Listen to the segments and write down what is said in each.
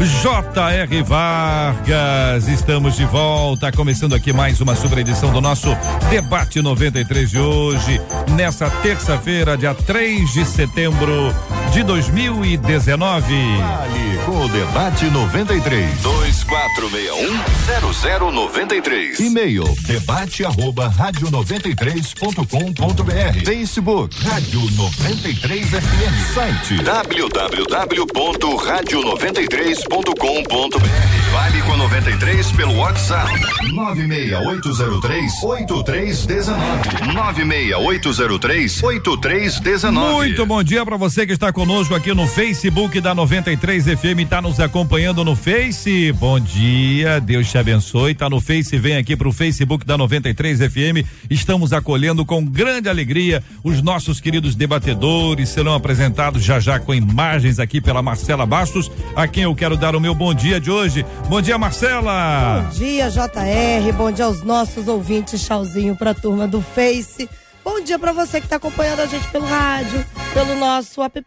J.R. Vargas, estamos de volta, começando aqui mais uma super edição do nosso Debate 93 de hoje, nessa terça-feira, dia 3 de setembro de 2019. Vale com o Debate 93. 2461-0093. E-mail debate arroba rádio 93.com.br. Facebook Rádio 93 FM. Site www.radio93.com.br. Vale com 93 pelo WhatsApp. 96803 8319. 96803 8319. Muito bom dia para você que está conosco aqui no Facebook da 93 FM, está nos acompanhando no Face. Bom dia, Deus te abençoe. Tá no Face, vem aqui pro Facebook da 93 FM. Estamos acolhendo com grande alegria os nossos queridos debatedores. Serão apresentados já já com imagens aqui pela Marcela Bastos, a quem eu quero dar o meu bom dia de hoje. Bom dia, Marcela. Bom dia, JR. Bom dia aos nossos ouvintes. Tchauzinho pra turma do Face. Bom dia para você que está acompanhando a gente pelo rádio, pelo nosso app.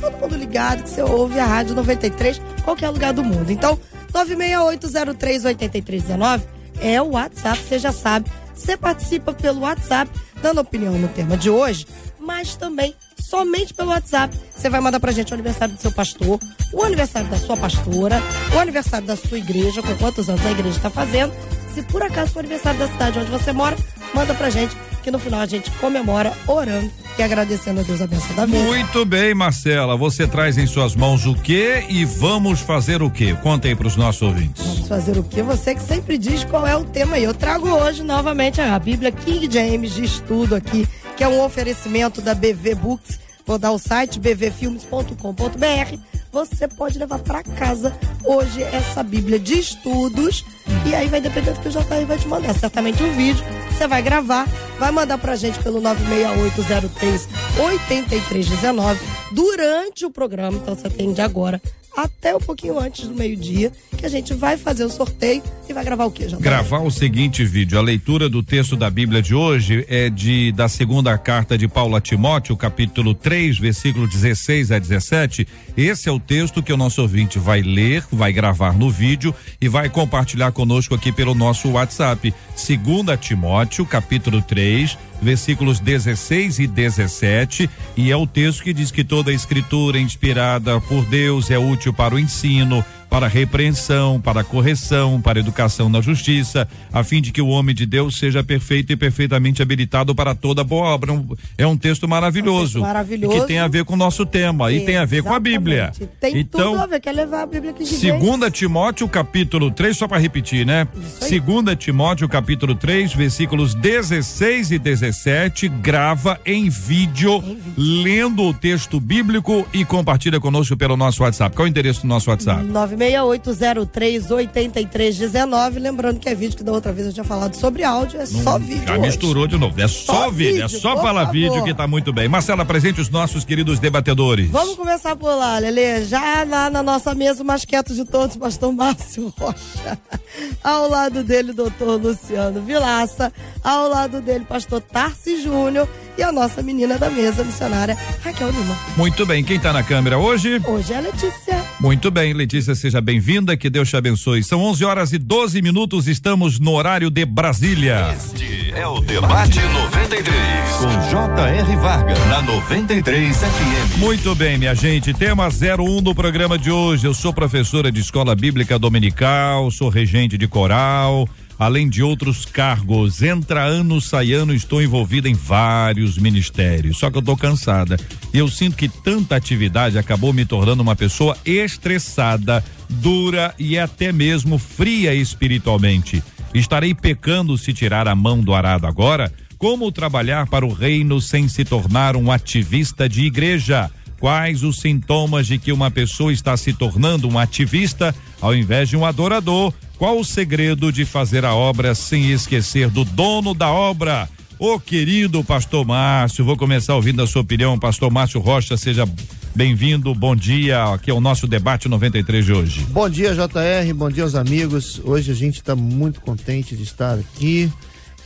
Todo mundo ligado que você ouve a Rádio 93, qualquer lugar do mundo. Então, 968038319 é o WhatsApp, você já sabe. Você participa pelo WhatsApp, dando opinião no tema de hoje, mas também somente pelo WhatsApp. Você vai mandar pra gente o aniversário do seu pastor, o aniversário da sua pastora, o aniversário da sua igreja, com quantos anos a igreja está fazendo. Se por acaso for aniversário da cidade onde você mora, manda pra gente, que no final a gente comemora orando e agradecendo a Deus a bênção da vida. Muito bem, Marcela. Você traz em suas mãos o quê e vamos fazer o quê? Conta aí pros nossos ouvintes. Vamos fazer o quê? Você que sempre diz qual é o tema aí. Eu trago hoje novamente a Bíblia King James de estudo aqui, que é um oferecimento da BV Books. Vou dar o site bvfilmes.com.br. Você pode levar para casa hoje essa Bíblia de estudos. E aí vai depender do que o JR vai te mandar. Certamente um vídeo. Você vai gravar, vai mandar pra gente pelo 96803 8319 durante o programa. Então você atende agora até um pouquinho antes do meio-dia, que a gente vai fazer o sorteio e vai gravar o quê, JR? Gravar o seguinte vídeo. A leitura do texto da Bíblia de hoje é de da segunda carta de Paulo a Timóteo, capítulo 3, versículo 16 a 17. Esse é o texto que o nosso ouvinte vai ler, vai gravar no vídeo e vai compartilhar conosco aqui pelo nosso WhatsApp. Segunda Timóteo, capítulo 3, versículos 16 e 17, e é o texto que diz que toda a escritura inspirada por Deus é útil para o ensino, para repreensão, para correção, para educação na justiça, a fim de que o homem de Deus seja perfeito e perfeitamente habilitado para toda boa obra. Um, é um texto maravilhoso. Um texto maravilhoso. Que tem a ver com o nosso tema e tem a ver com a Bíblia. Tem então, tudo a ver, quer levar a Bíblia aqui de Segunda Timóteo, capítulo 3, só para repetir, né? Segunda Timóteo, capítulo 3, versículos 16 e 17, grava em vídeo, em vídeo, lendo o texto bíblico e compartilha conosco pelo nosso WhatsApp. Qual é o endereço do nosso WhatsApp? 968038319. Lembrando que é vídeo que da outra vez eu tinha falado sobre áudio, é só vídeo. Já hoje. misturou de novo. É só, Só vídeo, é vídeo, só por falar favor. vídeo que tá muito bem. Marcela, presente os nossos queridos debatedores. Vamos começar por lá, Lele. Já lá na nossa mesa, o mais quieto de todos, pastor Márcio Rocha. Ao lado dele, doutor Luciano Vilaça. Ao lado dele, pastor Tarci Júnior. E a nossa menina da mesa, missionária Raquel Lima. Muito bem, quem tá na câmera hoje? Hoje é a Letícia. Muito bem, Letícia, seja bem-vinda, que Deus te abençoe. São 11 horas e 12 minutos, estamos no horário de Brasília. Este é o Debate 93. Com J.R. Vargas. Na 93 FM. Muito bem, minha gente. Tema 01 do programa de hoje. Eu sou professora de escola bíblica dominical, sou regente de coral, além de outros cargos. Entra ano, sai ano, estou envolvida em vários ministérios. Só que eu tô cansada. E eu sinto que tanta atividade acabou me tornando uma pessoa estressada, dura e até mesmo fria espiritualmente. Estarei pecando se tirar a mão do arado agora? Como trabalhar para o reino sem se tornar um ativista de igreja? Quais os sintomas de que uma pessoa está se tornando um ativista ao invés de um adorador? Qual o segredo de fazer a obra sem esquecer do dono da obra? Ô querido pastor Márcio, vou começar ouvindo a sua opinião. Pastor Márcio Rocha, seja bem-vindo. Bom dia. Aqui é o nosso debate 93 de hoje. Bom dia, JR. Bom dia aos amigos. Hoje a gente está muito contente de estar aqui.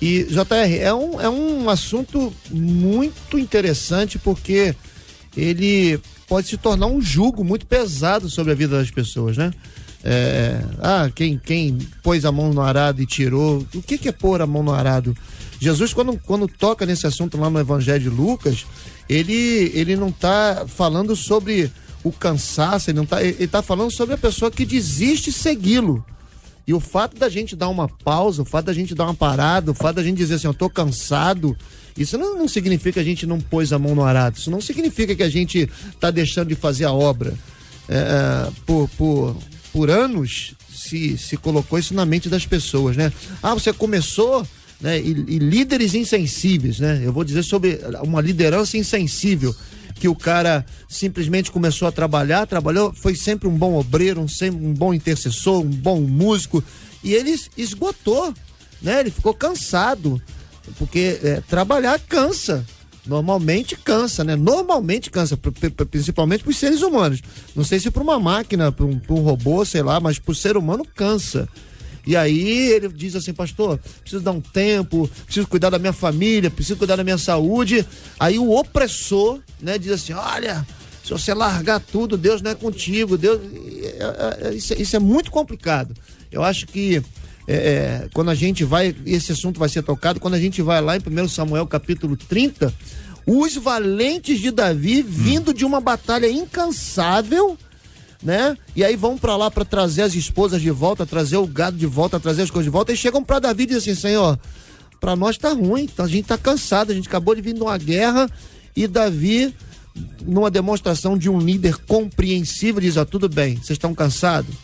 E, JR, é um, é um assunto muito interessante porque ele pode se tornar um jugo muito pesado sobre a vida das pessoas, né? É, ah, quem, quem pôs a mão no arado e tirou. O que, que é pôr a mão no arado? Jesus, quando, quando toca nesse assunto lá no Evangelho de Lucas, ele, ele não está falando sobre o cansaço, ele não tá, ele está falando sobre a pessoa que desiste de segui-lo. E o fato da gente dar uma pausa, o fato da gente dar uma parada, o fato da gente dizer assim, eu tô cansado, isso não, não significa que a gente não pôs a mão no arado, isso não significa que a gente está deixando de fazer a obra. É, é, por, por, por anos se, se colocou isso na mente das pessoas, né? Ah, você começou, né? E, e líderes insensíveis, né? Eu vou dizer sobre uma liderança insensível que o cara simplesmente começou a trabalhar, trabalhou, foi sempre um bom obreiro, um, um bom intercessor, um bom músico, e ele esgotou, né? Ele ficou cansado, porque é, trabalhar cansa. Normalmente cansa, né? Normalmente cansa, principalmente para os seres humanos. Não sei se para uma máquina, para um, um robô, sei lá, mas para o ser humano cansa. E aí ele diz assim, pastor, preciso dar um tempo, preciso cuidar da minha família, preciso cuidar da minha saúde. Aí o opressor, né, diz assim, olha, se você largar tudo, Deus não é contigo, Deus. É, é, isso, isso é muito complicado. Eu acho que é, é, quando a gente vai, esse assunto vai ser tocado, quando a gente vai lá em 1 Samuel capítulo 30, os valentes de Davi vindo hum. de uma batalha incansável né? E aí vão para lá para trazer as esposas de volta, trazer o gado de volta, trazer as coisas de volta e chegam para Davi e dizem assim: Senhor, para nós tá ruim, a gente tá cansado, a gente acabou de vir de uma guerra e Davi, numa demonstração de um líder compreensível, diz: Ó, tudo bem, vocês estão cansados?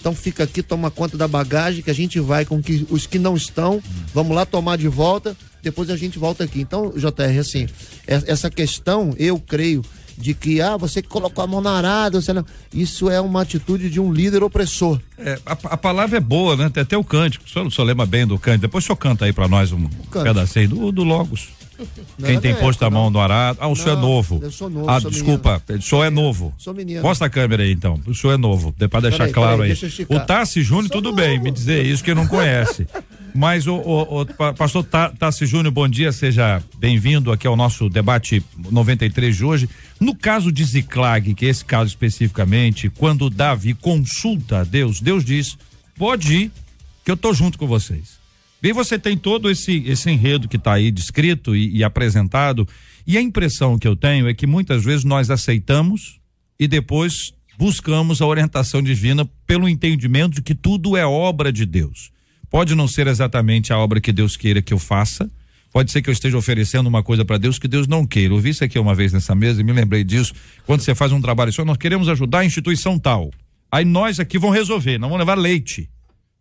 Então fica aqui, toma conta da bagagem que a gente vai com que, os que não estão, vamos lá tomar de volta, depois a gente volta aqui. Então, JR, assim, essa questão, eu creio de que ah, você colocou a mão na arada, você não... isso é uma atitude de um líder opressor. É, a, a, palavra é boa, né? Tem até o cântico. O senhor, o senhor lembra bem do cântico. Depois o senhor canta aí para nós um pedacinho do, do Logos. Quem tem posto a mão no arado. Ah, o senhor é novo. Eu sou novo. Ah, desculpa. Menino. O senhor é novo. Sou menino. Mostra a câmera aí, então. O senhor é novo. Para deixar claro aí. aí. O Tassi Júnior, tudo novo. bem, me dizer isso que não conhece. Mas o, o, o pastor Tassi Júnior, bom dia, seja bem-vindo aqui ao nosso debate 93 de hoje. No caso de Ziclag, que é esse caso especificamente, quando Davi consulta a Deus, Deus diz: pode ir, que eu tô junto com vocês. E você tem todo esse, esse enredo que está aí descrito e, e apresentado, e a impressão que eu tenho é que muitas vezes nós aceitamos e depois buscamos a orientação divina pelo entendimento de que tudo é obra de Deus. Pode não ser exatamente a obra que Deus queira que eu faça. Pode ser que eu esteja oferecendo uma coisa para Deus que Deus não queira. Eu vi isso aqui uma vez nessa mesa e me lembrei disso. Quando você faz um trabalho assim, nós queremos ajudar a instituição tal. Aí nós aqui vamos resolver, nós vamos levar leite.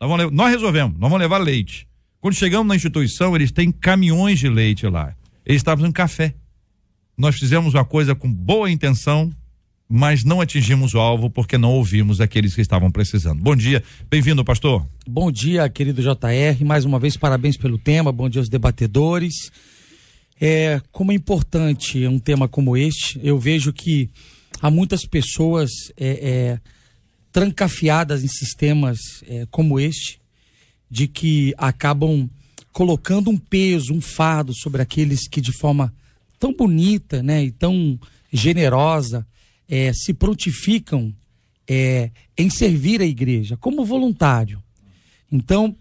Nós, vamos, nós resolvemos, nós vamos levar leite. Quando chegamos na instituição, eles têm caminhões de leite lá. Eles estavam fazendo café. Nós fizemos uma coisa com boa intenção, mas não atingimos o alvo porque não ouvimos aqueles que estavam precisando. Bom dia, bem-vindo, pastor. Bom dia, querido JR. Mais uma vez, parabéns pelo tema. Bom dia aos debatedores. É, como é importante um tema como este, eu vejo que há muitas pessoas é, é, trancafiadas em sistemas é, como este, de que acabam colocando um peso, um fardo sobre aqueles que de forma tão bonita né, e tão generosa é, se prontificam é, em servir a igreja como voluntário. Então,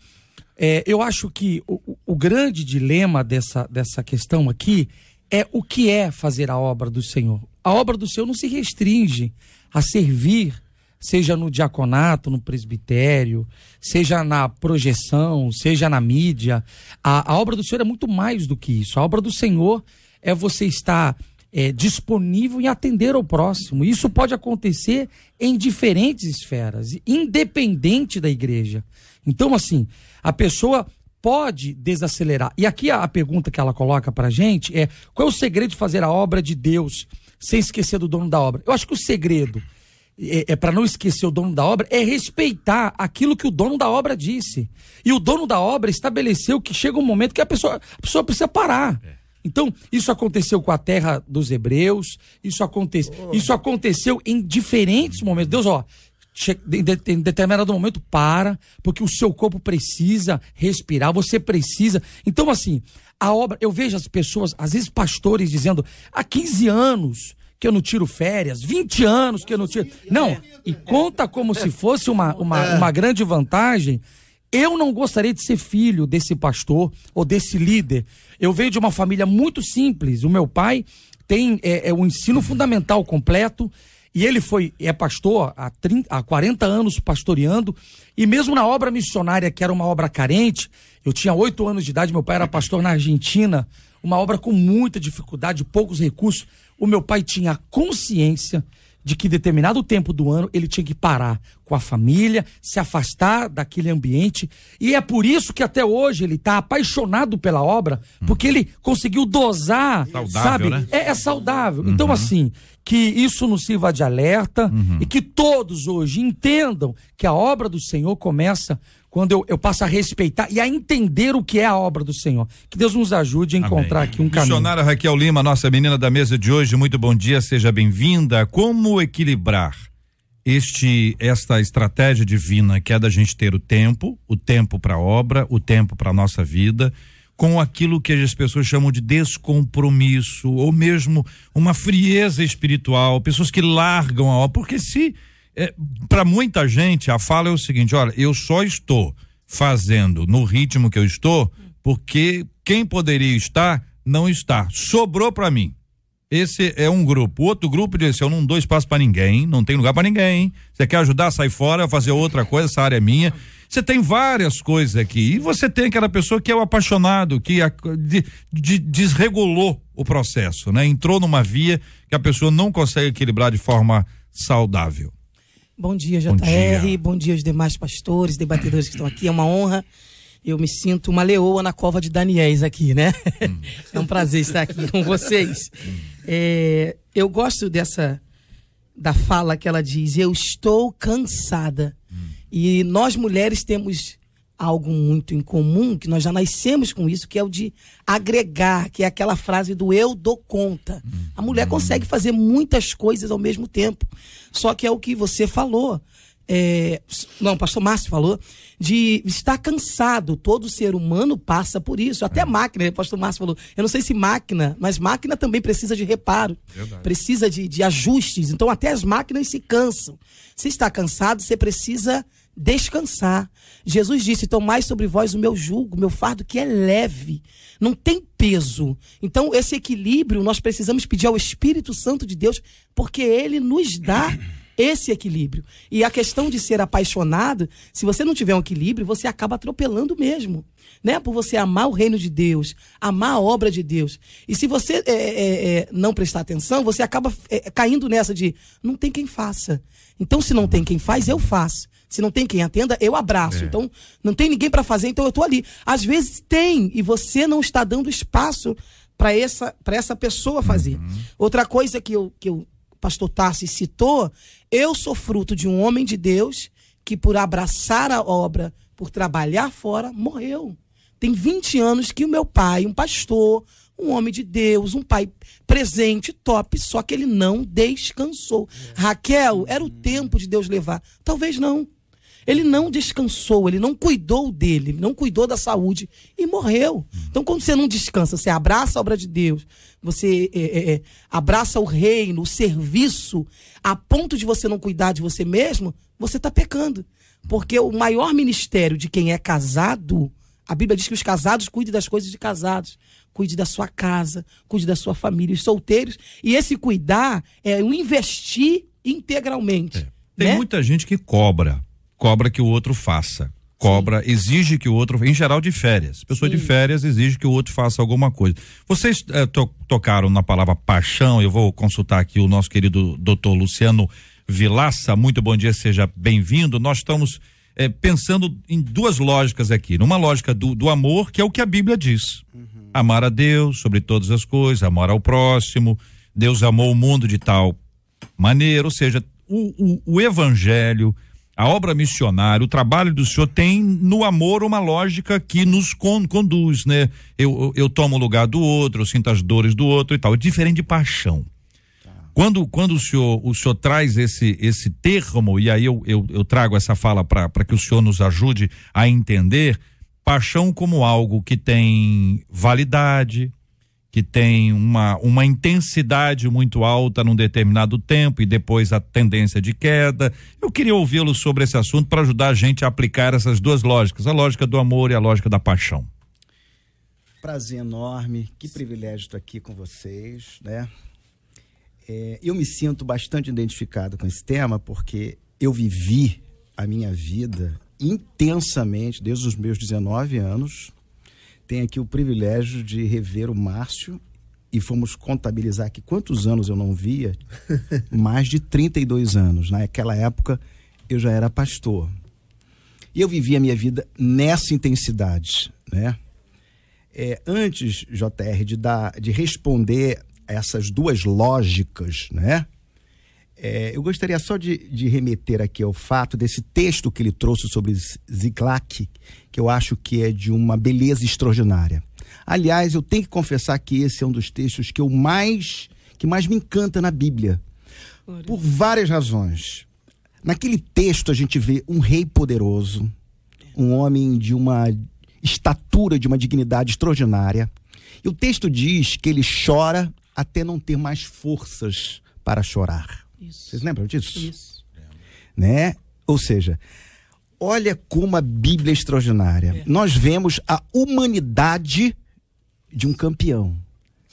é, eu acho que o, o, grande dilema dessa, dessa questão aqui é o que é fazer a obra do Senhor. A obra do Senhor não se restringe a servir, seja no diaconato, no presbitério, seja na projeção, seja na mídia. A, a obra do Senhor é muito mais do que isso. A obra do Senhor é você estar é, disponível em atender ao próximo. Isso pode acontecer em diferentes esferas, independente da igreja. Então, assim, a pessoa pode desacelerar. E aqui a, a pergunta que ela coloca para gente é: qual é o segredo de fazer a obra de Deus sem esquecer do dono da obra. Eu acho que o segredo é, é para não esquecer o dono da obra é respeitar aquilo que o dono da obra disse. E o dono da obra estabeleceu que chega um momento que a pessoa, a pessoa precisa parar. É. Então, isso aconteceu com a terra dos hebreus, isso, aconte, oh. isso aconteceu em diferentes momentos. Deus, ó, em determinado momento para, porque o seu corpo precisa respirar, você precisa. Então, assim, a obra, eu vejo as pessoas, às vezes pastores dizendo, há 15 anos que eu não tiro férias, 20 anos que eu não tiro. Não, e conta como se fosse uma, uma, é. uma grande vantagem. Eu não gostaria de ser filho desse pastor ou desse líder. Eu venho de uma família muito simples. O meu pai tem é, é o ensino fundamental completo e ele foi, é pastor há, 30, há 40 anos pastoreando, e mesmo na obra missionária, que era uma obra carente, eu tinha oito anos de idade, meu pai era pastor na Argentina, uma obra com muita dificuldade, poucos recursos. O meu pai tinha consciência de que determinado tempo do ano ele tinha que parar com a família, se afastar daquele ambiente. E é por isso que até hoje ele está apaixonado pela obra, porque ele conseguiu dosar, saudável, sabe? Né? É, é saudável. Então, uhum. Então, assim, que isso nos sirva de alerta uhum. e que todos hoje entendam que a obra do Senhor começa quando eu, eu passo a respeitar e a entender o que é a obra do Senhor. Que Deus nos ajude a encontrar Amém. aqui um caminho. Missionária Raquel Lima, nossa menina da mesa de hoje, muito bom dia, seja bem-vinda. Como equilibrar este esta estratégia divina que é da gente ter o tempo, o tempo para a obra, o tempo para a nossa vida, com aquilo que as pessoas chamam de descompromisso ou mesmo uma frieza espiritual, pessoas que largam a obra, porque se é, para muita gente, a fala é o seguinte: olha, eu só estou fazendo no ritmo que eu estou porque quem poderia estar não está. Sobrou para mim. Esse é um grupo. O outro grupo diz: eu não dou espaço para ninguém, não tem lugar para ninguém. Você quer ajudar, sai fora, fazer outra coisa, essa área é minha. Você tem várias coisas aqui. E você tem aquela pessoa que é o apaixonado, que de, de, desregulou o processo, né? Entrou numa via que a pessoa não consegue equilibrar de forma saudável. Bom dia, JR. Bom dia. Bom dia aos demais pastores, debatedores que estão aqui. É uma honra. Eu me sinto uma leoa na cova de Daniéis aqui, né? Hum. É um prazer estar aqui com vocês. É, eu gosto dessa da fala que ela diz: Eu estou cansada. Hum. E nós mulheres temos algo muito em comum, que nós já nascemos com isso, que é o de agregar, que é aquela frase do eu dou conta. A mulher uhum. consegue fazer muitas coisas ao mesmo tempo. Só que é o que você falou. É, não, o pastor Márcio falou, de estar cansado. Todo ser humano passa por isso. Até é. máquina, o pastor Márcio falou. Eu não sei se máquina, mas máquina também precisa de reparo, Verdade. precisa de, de ajustes. Então, até as máquinas se cansam. Se está cansado, você precisa descansar. Jesus disse: Tomai sobre vós o meu jugo, meu fardo, que é leve, não tem peso. Então, esse equilíbrio nós precisamos pedir ao Espírito Santo de Deus, porque ele nos dá esse equilíbrio. E a questão de ser apaixonado, se você não tiver um equilíbrio, você acaba atropelando mesmo. Né? Por você amar o reino de Deus, amar a obra de Deus. E se você é, é, é, não prestar atenção, você acaba é, caindo nessa de não tem quem faça. Então, se não tem quem faz, eu faço. Se não tem quem atenda, eu abraço. É. Então, não tem ninguém para fazer, então eu estou ali. Às vezes tem, e você não está dando espaço para essa, essa pessoa fazer. Uhum. Outra coisa que, eu, que o pastor Tarsi citou, eu sou fruto de um homem de Deus que, por abraçar a obra, por trabalhar fora, morreu. Tem 20 anos que o meu pai, um pastor, um homem de Deus, um pai presente, top, só que ele não descansou. É. Raquel, era o tempo de Deus levar. Talvez não. Ele não descansou, ele não cuidou dele, ele não cuidou da saúde e morreu. Então, quando você não descansa, você abraça a obra de Deus, você é, é, é, abraça o reino, o serviço, a ponto de você não cuidar de você mesmo, você está pecando. Porque o maior ministério de quem é casado, a Bíblia diz que os casados cuidem das coisas de casados. Cuide da sua casa, cuide da sua família, os solteiros. E esse cuidar é o investir integralmente. É. Tem né? muita gente que cobra cobra que o outro faça. Cobra, Sim. exige que o outro, em geral de férias. Pessoa Sim. de férias exige que o outro faça alguma coisa. Vocês eh, to, tocaram na palavra paixão, eu vou consultar aqui o nosso querido doutor Luciano Vilaça. Muito bom dia, seja bem-vindo. Nós estamos eh, pensando em duas lógicas aqui. Numa lógica do, do amor, que é o que a Bíblia diz. Uhum. Amar a Deus sobre todas as coisas, amar ao próximo Deus amou o mundo de tal maneira, ou seja, o, o, o evangelho, a obra missionária, o trabalho do senhor tem no amor uma lógica que nos con conduz, né? Eu, eu, eu, tomo o lugar do outro, eu sinto as dores do outro e tal. É diferente de paixão. Quando, quando o senhor, o senhor traz esse, esse termo, e aí eu, eu, eu trago essa fala para que o senhor nos ajude a entender, paixão como algo que tem validade, que tem uma, uma intensidade muito alta num determinado tempo e depois a tendência de queda. Eu queria ouvi-lo sobre esse assunto para ajudar a gente a aplicar essas duas lógicas, a lógica do amor e a lógica da paixão. Prazer enorme, que privilégio estar aqui com vocês, né? É, eu me sinto bastante identificado com esse tema porque eu vivi a minha vida intensamente desde os meus 19 anos tenho aqui o privilégio de rever o Márcio e fomos contabilizar aqui quantos anos eu não via. Mais de 32 anos. Naquela época eu já era pastor. E eu vivia a minha vida nessa intensidade, né? É, antes, JR, de, dar, de responder essas duas lógicas, né? É, eu gostaria só de, de, remeter aqui ao fato desse texto que ele trouxe sobre Ziklag, que eu acho que é de uma beleza extraordinária. Aliás, eu tenho que confessar que esse é um dos textos que eu mais que mais me encanta na Bíblia. Por várias razões. Naquele texto a gente vê um rei poderoso, um homem de uma estatura, de uma dignidade extraordinária. E o texto diz que ele chora até não ter mais forças para chorar. Isso. Vocês lembram disso? Isso. Né? Ou seja, olha como a Bíblia é extraordinária. É. Nós vemos a humanidade de um campeão.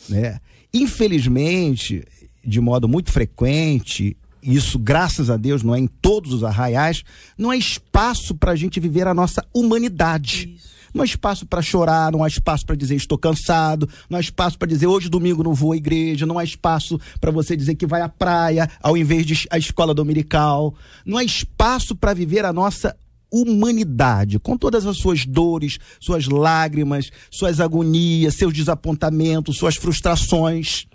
Né? Infelizmente, de modo muito frequente, isso, graças a Deus, não é em todos os arraiais, não há espaço para a gente viver a nossa humanidade. Isso. Não há espaço para chorar, não há espaço para dizer estou cansado, não há espaço para dizer hoje domingo não vou à igreja, não há espaço para você dizer que vai à praia ao invés de a escola dominical. Não há espaço para viver a nossa humanidade, com todas as suas dores, suas lágrimas, suas agonias, seus desapontamentos, suas frustrações.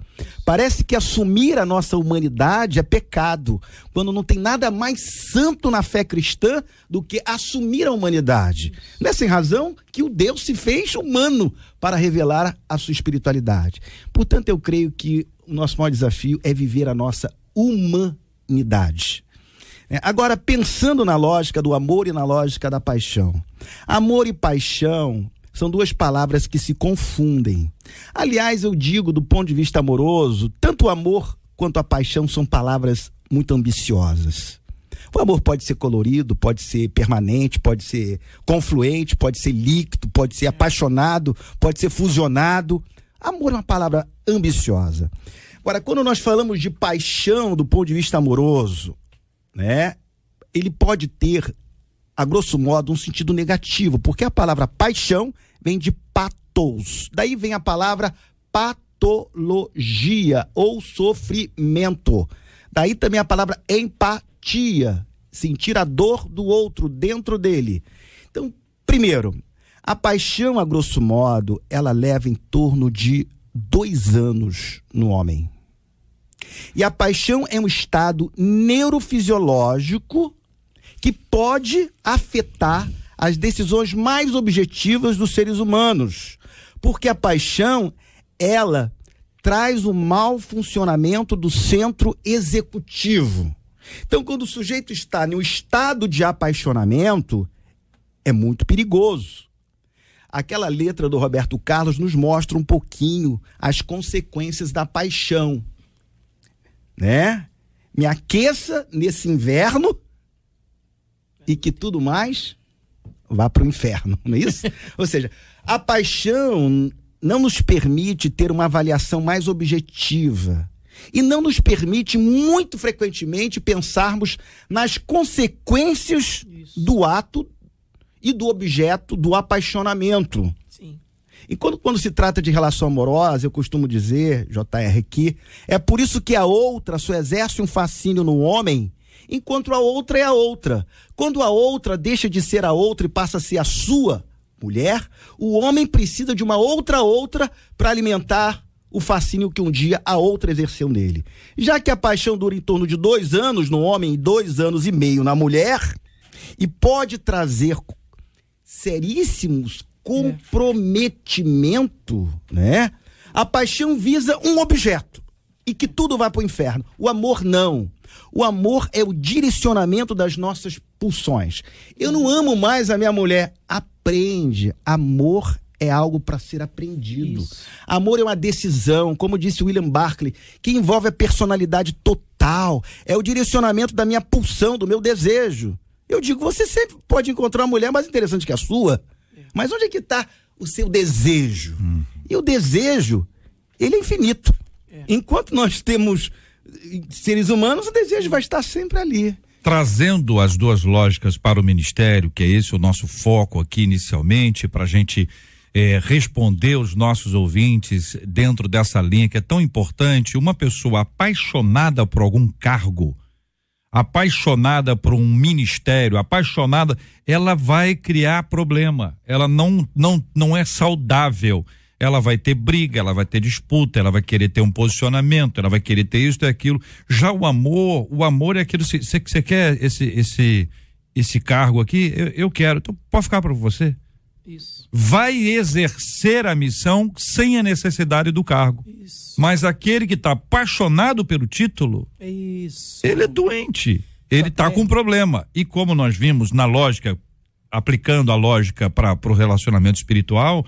Parece que assumir a nossa humanidade é pecado, quando não tem nada mais santo na fé cristã do que assumir a humanidade. Não é sem razão que o Deus se fez humano para revelar a sua espiritualidade. Portanto, eu creio que o nosso maior desafio é viver a nossa humanidade. É, agora, pensando na lógica do amor e na lógica da paixão. Amor e paixão são duas palavras que se confundem. Aliás, eu digo do ponto de vista amoroso, tanto o amor quanto a paixão são palavras muito ambiciosas. O amor pode ser colorido, pode ser permanente, pode ser confluente, pode ser líquido, pode ser apaixonado, pode ser fusionado. Amor é uma palavra ambiciosa. Agora, quando nós falamos de paixão do ponto de vista amoroso, né? Ele pode ter, a grosso modo, um sentido negativo, porque a palavra paixão vem de patos. Daí vem a palavra patologia ou sofrimento. Daí também a palavra empatia, sentir a dor do outro dentro dele. Então, primeiro, a paixão, a grosso modo, ela leva em torno de dois anos no homem. E a paixão é um estado neurofisiológico que pode afetar as decisões mais objetivas dos seres humanos. Porque a paixão, ela traz o mau funcionamento do centro executivo. Então, quando o sujeito está no estado de apaixonamento, é muito perigoso. Aquela letra do Roberto Carlos nos mostra um pouquinho as consequências da paixão. Né? Me aqueça nesse inverno e que tudo mais vá para o inferno, não é isso? Ou seja, a paixão não nos permite ter uma avaliação mais objetiva e não nos permite muito frequentemente pensarmos nas consequências isso. do ato e do objeto do apaixonamento. Sim. E quando, quando se trata de relação amorosa, eu costumo dizer, JR, que é por isso que a outra só exerce um fascínio no homem enquanto a outra é a outra. Quando a outra deixa de ser a outra e passa a ser a sua mulher, o homem precisa de uma outra outra para alimentar o fascínio que um dia a outra exerceu nele. Já que a paixão dura em torno de dois anos no homem e dois anos e meio na mulher, e pode trazer seríssimos comprometimento, né? A paixão visa um objeto e que tudo vai para o inferno. O amor não. O amor é o direcionamento das nossas pulsões. Eu não amo mais a minha mulher. Aprende. Amor é algo para ser aprendido. Isso. Amor é uma decisão, como disse William Barclay, que envolve a personalidade total. É o direcionamento da minha pulsão, do meu desejo. Eu digo, você sempre pode encontrar uma mulher mais interessante que a sua. Mas onde é que está o seu desejo? Hum. E o desejo, ele é infinito. É. Enquanto nós temos seres humanos, o desejo vai estar sempre ali. Trazendo as duas lógicas para o ministério, que é esse o nosso foco aqui inicialmente, para a gente é, responder os nossos ouvintes dentro dessa linha que é tão importante. Uma pessoa apaixonada por algum cargo, apaixonada por um ministério, apaixonada, ela vai criar problema. Ela não não não é saudável. Ela vai ter briga, ela vai ter disputa, ela vai querer ter um posicionamento, ela vai querer ter isso e aquilo. Já o amor, o amor é aquilo. Você quer esse esse esse cargo aqui? Eu, eu quero. Então pode ficar para você. Isso. Vai exercer a missão sem a necessidade do cargo. Isso. Mas aquele que está apaixonado pelo título, Isso. ele é doente. Ele está com um problema. E como nós vimos na lógica, aplicando a lógica para o relacionamento espiritual,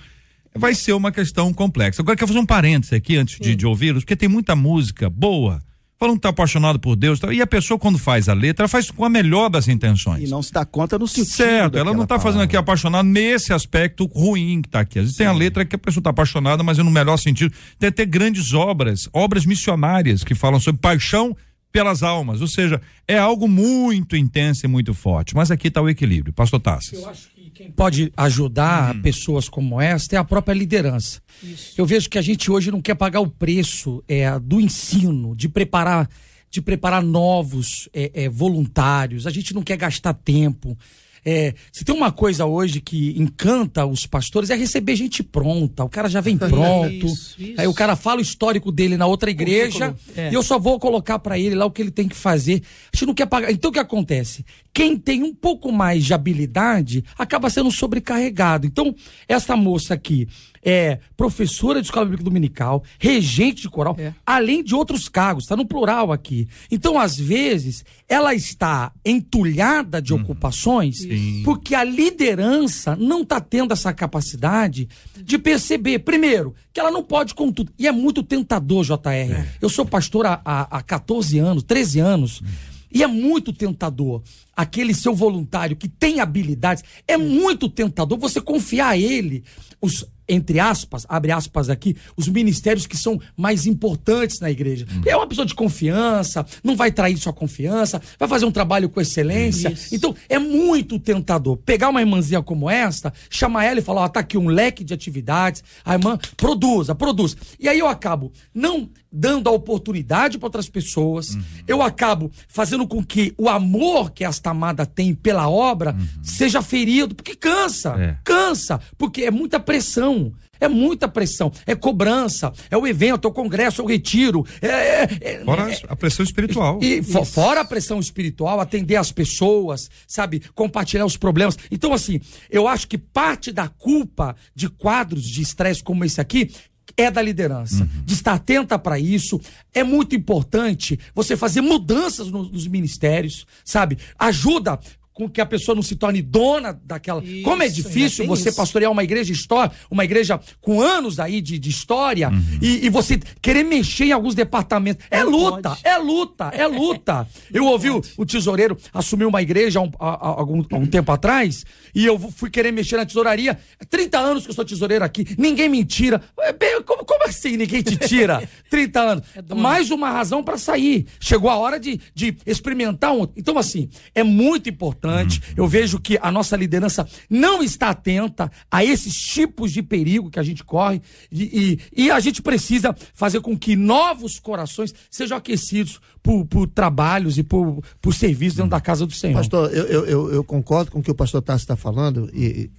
vai ser uma questão complexa. Agora, eu quero fazer um parênteses aqui antes de, de ouvi-los, porque tem muita música boa falando que está apaixonado por Deus. Tá? E a pessoa, quando faz a letra, faz com a melhor das intenções. E não se dá conta no sentido. Certo, ela não está fazendo aqui apaixonado nesse aspecto ruim que está aqui. Às vezes Sim. tem a letra que a pessoa está apaixonada, mas é no melhor sentido. Tem até grandes obras, obras missionárias que falam sobre paixão pelas almas. Ou seja, é algo muito intenso e muito forte. Mas aqui está o equilíbrio. Pastor Tassas. Eu acho que quem pode ajudar hum. pessoas como esta é a própria liderança. Isso. Eu vejo que a gente hoje não quer pagar o preço é, do ensino, de preparar, de preparar novos é, é, voluntários. A gente não quer gastar tempo. É, se tem uma coisa hoje que encanta os pastores é receber gente pronta. O cara já vem pronto. Isso, isso. Aí o cara fala o histórico dele na outra igreja é. e eu só vou colocar para ele lá o que ele tem que fazer. A gente não quer pagar. Então o que acontece? Quem tem um pouco mais de habilidade acaba sendo sobrecarregado. Então, essa moça aqui, é professora de escola bíblica dominical, regente de coral, é. além de outros cargos, está no plural aqui. Então, às vezes, ela está entulhada de uhum. ocupações Sim. porque a liderança não está tendo essa capacidade de perceber, primeiro, que ela não pode com tudo. E é muito tentador, JR. É. Eu sou pastor há, há, há 14 anos, 13 anos. Uhum. E é muito tentador aquele seu voluntário que tem habilidades, é muito tentador você confiar a ele os entre aspas, abre aspas aqui, os ministérios que são mais importantes na igreja. Hum. É uma pessoa de confiança, não vai trair sua confiança, vai fazer um trabalho com excelência. Isso. Então, é muito tentador pegar uma irmãzinha como esta, chamar ela e falar: ó, tá aqui um leque de atividades, a irmã produza, produz. E aí eu acabo não dando a oportunidade para outras pessoas, uhum. eu acabo fazendo com que o amor que esta amada tem pela obra uhum. seja ferido, porque cansa, é. cansa, porque é muita pressão. É muita pressão, é cobrança, é o evento, é o congresso, é o retiro. É, é, é fora é, a pressão espiritual. E, fora a pressão espiritual, atender as pessoas, sabe, compartilhar os problemas. Então, assim, eu acho que parte da culpa de quadros de estresse como esse aqui é da liderança, uhum. de estar atenta para isso. É muito importante você fazer mudanças nos, nos ministérios, sabe? Ajuda com que a pessoa não se torne dona daquela. Isso, Como é difícil você isso. pastorear uma igreja história, uma igreja com anos aí de, de história, uhum. e, e, você querer mexer em alguns departamentos. É luta, pode. é luta, é luta. eu ouvi o, o, tesoureiro assumir uma igreja há um, há, há um tempo atrás, e eu fui querer mexer na tesouraria. 30 anos que eu sou tesoureiro aqui, ninguém me tira. É como, como assim ninguém te tira? 30 anos. É Mais uma razão para sair. Chegou a hora de, de experimentar um. Então, assim, é muito importante Uhum. Eu vejo que a nossa liderança não está atenta a esses tipos de perigo que a gente corre e, e, e a gente precisa fazer com que novos corações sejam aquecidos por, por trabalhos e por, por serviços dentro da casa do Senhor. Pastor, eu, eu, eu concordo com o que o pastor Tassi está falando e,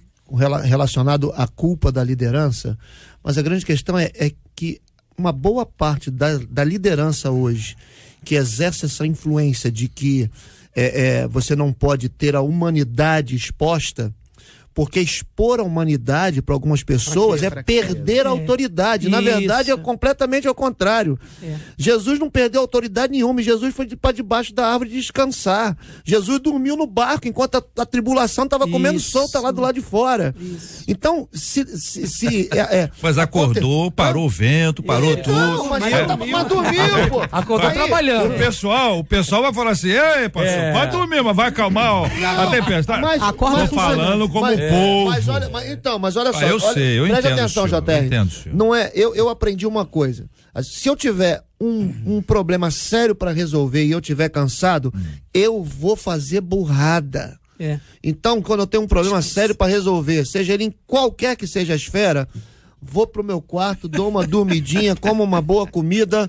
relacionado à culpa da liderança, mas a grande questão é, é que uma boa parte da, da liderança hoje que exerce essa influência de que é, é, você não pode ter a humanidade exposta, porque expor a humanidade para algumas pessoas é perder a autoridade. Na verdade, é completamente ao contrário. É. Jesus não perdeu autoridade nenhuma, Jesus foi para debaixo da árvore descansar. Jesus dormiu no barco enquanto a, a tribulação estava comendo solta lá do lado de fora. Isso. Então, se. se, se é, é, mas acordou, parou o vento, parou tudo. Não, mas, é. tava, mas dormiu, pô. Acordou Aí, trabalhando. O pessoal, o pessoal vai falar assim: ei, pastor, é. vai dormir, mas vai acalmar ó, a tempestade. Mas, Acorda Tô falando como povo. Mas olha, mas, então, mas olha ah, só. Ah, eu olha, sei, eu preste entendo. atenção, JR. Eu entendo, Não é, eu, eu aprendi uma coisa. Se eu tiver um, um problema sério para resolver e eu tiver cansado, hum. eu vou fazer burrada. É. Então, quando eu tenho um problema sério para resolver, seja ele em qualquer que seja a esfera, vou pro meu quarto, dou uma dormidinha, como uma boa comida,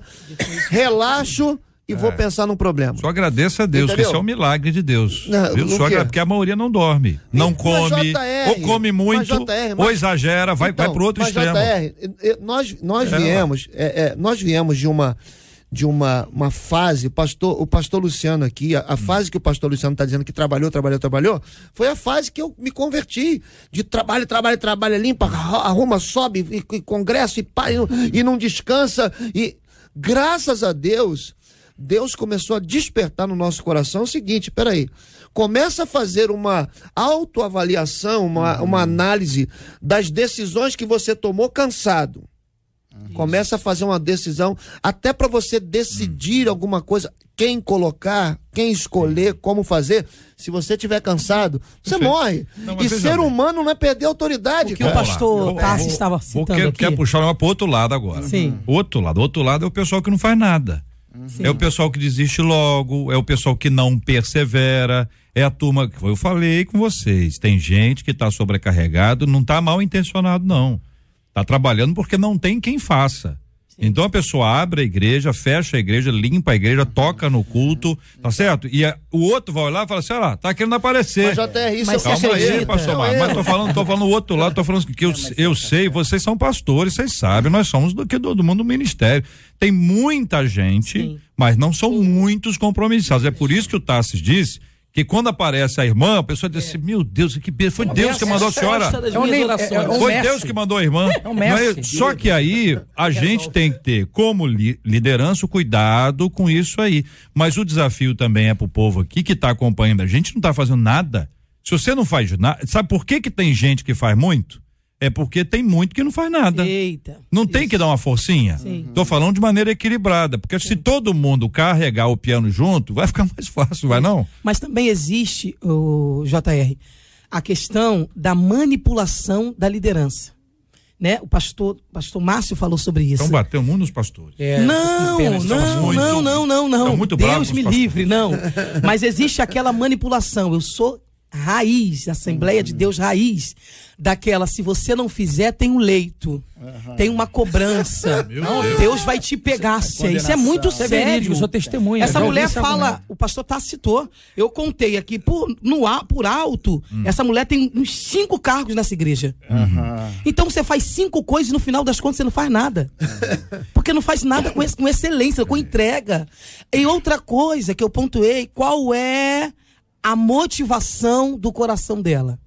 relaxo e é. vou pensar num problema. Só agradeça a Deus, Entendeu? que isso é um milagre de Deus. Não, viu? Só porque a maioria não dorme, não come, JR, ou come muito, JR, mas, ou exagera, vai, então, vai outro extremo. JR, nós, nós é, viemos, é, é, nós viemos de uma de uma, uma fase, pastor, o pastor Luciano aqui, a, a hum. fase que o pastor Luciano está dizendo que trabalhou, trabalhou, trabalhou, foi a fase que eu me converti. De trabalho, trabalho, trabalho, limpa, arruma, sobe, e, e congresso, e, pá, e, e não descansa. E graças a Deus, Deus começou a despertar no nosso coração o seguinte: peraí, começa a fazer uma autoavaliação, uma, uhum. uma análise das decisões que você tomou cansado. Uhum. Começa a fazer uma decisão, até para você decidir uhum. alguma coisa, quem colocar, quem escolher, como fazer. Se você estiver cansado, você morre. Não, e ser humano não é perder autoridade. O que o pastor Tassi estava citando vou, aqui. Quer puxar uma para outro lado agora. Sim. Outro lado. Outro lado é o pessoal que não faz nada. É o pessoal que desiste logo, é o pessoal que não persevera, é a turma que eu falei com vocês. Tem gente que está sobrecarregado, não está mal intencionado, não. Está trabalhando porque não tem quem faça. Então a pessoa abre a igreja, fecha a igreja, limpa a igreja, toca no culto, tá certo? E a, o outro vai lá e fala assim: olha lá, tá querendo aparecer. Mas até isso mas calma aí, pastor Mar, mas tô falando, tô falando o outro lado, tô falando que eu, eu sei, vocês são pastores, vocês sabem, nós somos do que do, do mundo do ministério. Tem muita gente, Sim. mas não são muitos compromissados. É por isso que o Tassis disse que quando aparece a irmã, a pessoa diz assim, meu Deus, que foi Deus que mandou a senhora. foi Deus que mandou a irmã. É só que aí a gente tem que ter como liderança o cuidado com isso aí. Mas o desafio também é pro povo aqui que está acompanhando a gente, não está fazendo nada. Se você não faz nada, sabe por que que tem gente que faz muito? É porque tem muito que não faz nada. Eita. Não isso. tem que dar uma forcinha? Sim. Tô falando de maneira equilibrada, porque Sim. se todo mundo carregar o piano junto, vai ficar mais fácil, vai não? Mas também existe, o JR, a questão da manipulação da liderança. Né? O pastor, pastor Márcio falou sobre isso. Então bateu muito nos pastores. É, não, não, não, não, não, não. Muito Deus me livre, não. Mas existe aquela manipulação. Eu sou raiz, Assembleia de Deus raiz, daquela, se você não fizer, tem um leito, uhum. tem uma cobrança. Deus. Deus. vai te pegar, é Isso é muito Isso sério. É sou testemunha. Essa mulher fala, o pastor tá citou, eu contei aqui, por, no, por alto, hum. essa mulher tem uns cinco cargos nessa igreja. Uhum. Então você faz cinco coisas e no final das contas você não faz nada. Uhum. Porque não faz nada com, com excelência, com entrega. E outra coisa que eu pontuei, qual é a motivação do coração dela.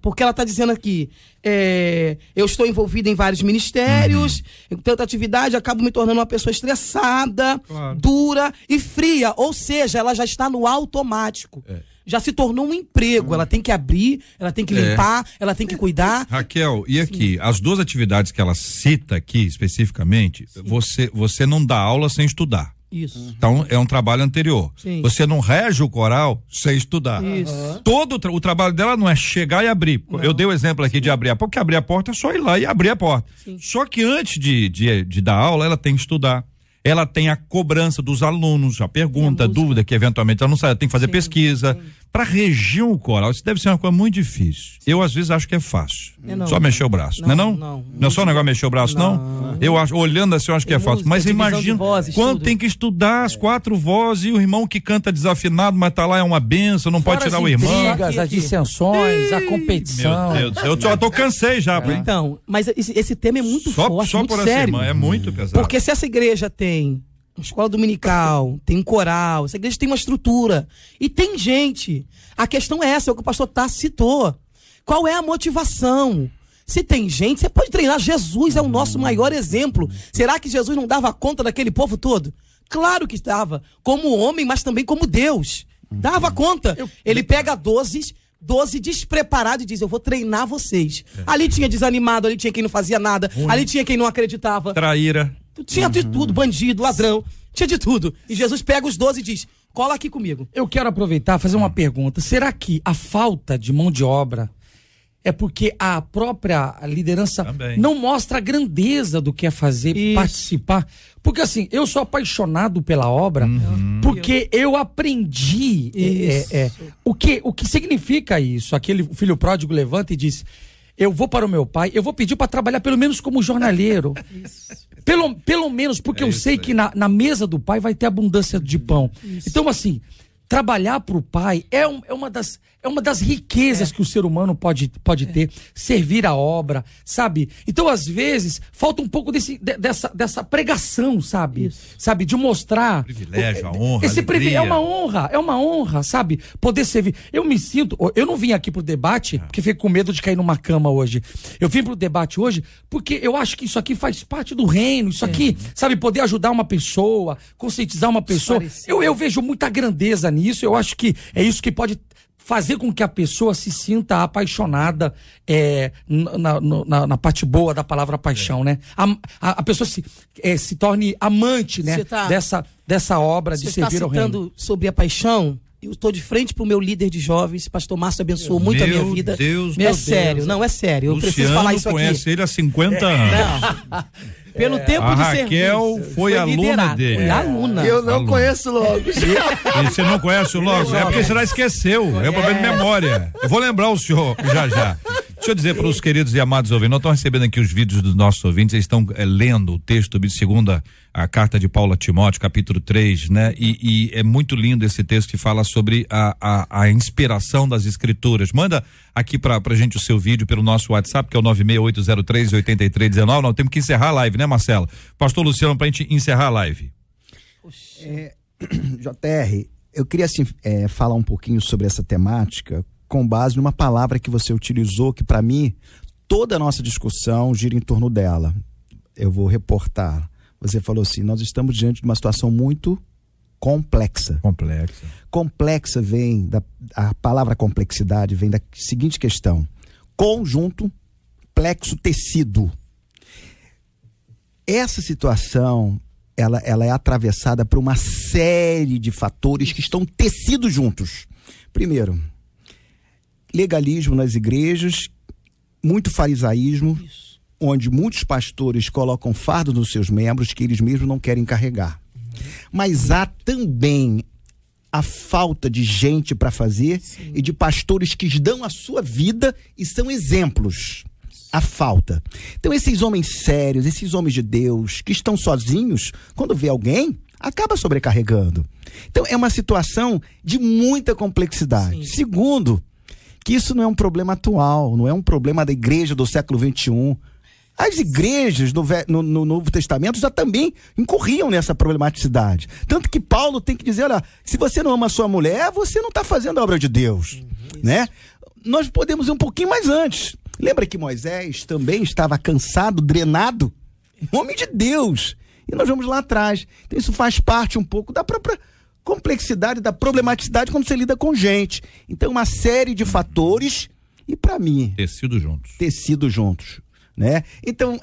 Porque ela está dizendo aqui, é, eu estou envolvida em vários ministérios, uhum. tanta atividade, acabo me tornando uma pessoa estressada, claro. dura e fria. Ou seja, ela já está no automático. É. Já se tornou um emprego. Uhum. Ela tem que abrir, ela tem que é. limpar, ela tem que cuidar. Raquel, e aqui, Sim. as duas atividades que ela cita aqui especificamente, você, você não dá aula sem estudar. Isso. Então é um trabalho anterior. Sim. Você não rege o coral sem estudar. Isso. Todo o, o trabalho dela não é chegar e abrir. Não. Eu dei o exemplo aqui Sim. de abrir a porta, porque abrir a porta é só ir lá e abrir a porta. Sim. Só que antes de, de, de dar aula, ela tem que estudar ela tem a cobrança dos alunos, a pergunta, a dúvida que eventualmente ela não sabe, ela tem que fazer sim, pesquisa. Para região coral, isso deve ser uma coisa muito difícil. Eu às vezes acho que é fácil. Não, só mexer o braço, não, não é não? Não, não é só o negócio mexer o braço, não? não? Eu acho, olhando assim, eu acho que é fácil. Mas imagina quando tem que estudar as é. quatro vozes e o irmão que canta desafinado, mas tá lá é uma benção, não Fora pode tirar o irmão. Intrigas, as dissensões, a competição. Meu Deus do céu, eu, eu tô cansei já. É. Então, mas esse, esse, tema é muito só, forte, só muito por sério. Acima, é muito pesado. Porque se essa igreja tem uma escola dominical, tem um coral, essa igreja tem uma estrutura. E tem gente. A questão é essa, é o que o pastor Tassi citou. Qual é a motivação? Se tem gente, você pode treinar. Jesus é o nosso maior exemplo. Será que Jesus não dava conta daquele povo todo? Claro que dava. Como homem, mas também como Deus. Dava conta. Ele pega dozes, doze despreparados e diz: Eu vou treinar vocês. É. Ali tinha desanimado, ali tinha quem não fazia nada, ali tinha quem não acreditava. Traíra. Tinha de tudo, bandido, ladrão, tinha de tudo. E Jesus pega os doze e diz: cola aqui comigo. Eu quero aproveitar e fazer uma pergunta. Será que a falta de mão de obra é porque a própria liderança Também. não mostra a grandeza do que é fazer, Isso. participar? Porque assim, eu sou apaixonado pela obra uhum. porque eu aprendi é, é, o, que, o que significa isso. Aquele filho pródigo levanta e diz: Eu vou para o meu pai, eu vou pedir para trabalhar pelo menos como jornaleiro. Pelo, pelo menos, porque é eu sei aí. que na, na mesa do pai vai ter abundância de pão. Isso. Então, assim, trabalhar para o pai é, um, é, uma das, é uma das riquezas é. que o ser humano pode, pode é. ter. Servir a obra, sabe? Então, às vezes, falta um pouco desse, de, dessa, dessa pregação, sabe? Isso. Sabe? De mostrar. Privilégio, a honra. Esse privilégio é uma honra, é uma honra, sabe? Poder servir. Eu me sinto. Eu não vim aqui pro debate porque fiquei com medo de cair numa cama hoje. Eu vim pro debate hoje porque eu acho que isso aqui faz parte do reino. Isso aqui, sabe? Poder ajudar uma pessoa, conscientizar uma pessoa. Eu, eu vejo muita grandeza nisso. Eu acho que é isso que pode fazer com que a pessoa se sinta apaixonada é, na, na, na, parte boa da palavra paixão, é. né? A, a, a, pessoa se, é, se torne amante, né? Tá, dessa, dessa obra de servir tá ao reino. sobre a paixão, eu estou de frente para o meu líder de jovens, pastor Márcio abençoou muito meu a minha vida. Deus, meu é sério, Deus. não é sério. Eu Luciano preciso falar isso aqui. conhece ele há 50 anos. Não. Pelo é, tempo a de Raquel serviço. foi, foi aluna dele. Foi aluna. Eu não aluna. conheço logo. E, você não conhece o logo? É porque você já esqueceu. É um problema de memória. Eu vou lembrar o senhor já já. Deixa eu dizer para os queridos e amados ouvintes, nós estamos recebendo aqui os vídeos dos nossos ouvintes, eles estão é, lendo o texto de segunda a carta de Paulo a Timóteo, capítulo 3, né? E, e, é muito lindo esse texto que fala sobre a, a, a inspiração das escrituras. Manda aqui pra, pra gente o seu vídeo pelo nosso WhatsApp, que é o 968038319. Nós temos que encerrar a live, né, Marcelo? Pastor Luciano, pra gente encerrar a live. É, JR, eu queria assim, é, falar um pouquinho sobre essa temática com base numa palavra que você utilizou, que para mim toda a nossa discussão gira em torno dela. Eu vou reportar. Você falou assim: nós estamos diante de uma situação muito complexa. Complexa. Complexa vem da a palavra complexidade vem da seguinte questão: conjunto, plexo, tecido. Essa situação ela, ela é atravessada por uma série de fatores que estão tecidos juntos. Primeiro, legalismo nas igrejas, muito farisaísmo, Isso. onde muitos pastores colocam fardo nos seus membros que eles mesmos não querem carregar. Uhum. Mas há também a falta de gente para fazer Sim. e de pastores que dão a sua vida e são exemplos. A falta. Então, esses homens sérios, esses homens de Deus, que estão sozinhos, quando vê alguém, acaba sobrecarregando. Então, é uma situação de muita complexidade. Sim. Segundo, que isso não é um problema atual, não é um problema da igreja do século XXI. As igrejas no, no, no, Novo Testamento já também incorriam nessa problematicidade. Tanto que Paulo tem que dizer: olha, se você não ama a sua mulher, você não está fazendo a obra de Deus. Uhum, né? Nós podemos ir um pouquinho mais antes. Lembra que Moisés também estava cansado, drenado? Homem de Deus. E nós vamos lá atrás. Então isso faz parte um pouco da própria complexidade da problematicidade quando você lida com gente. Então, uma série de fatores e para mim, tecido juntos. Tecido juntos, né? Então,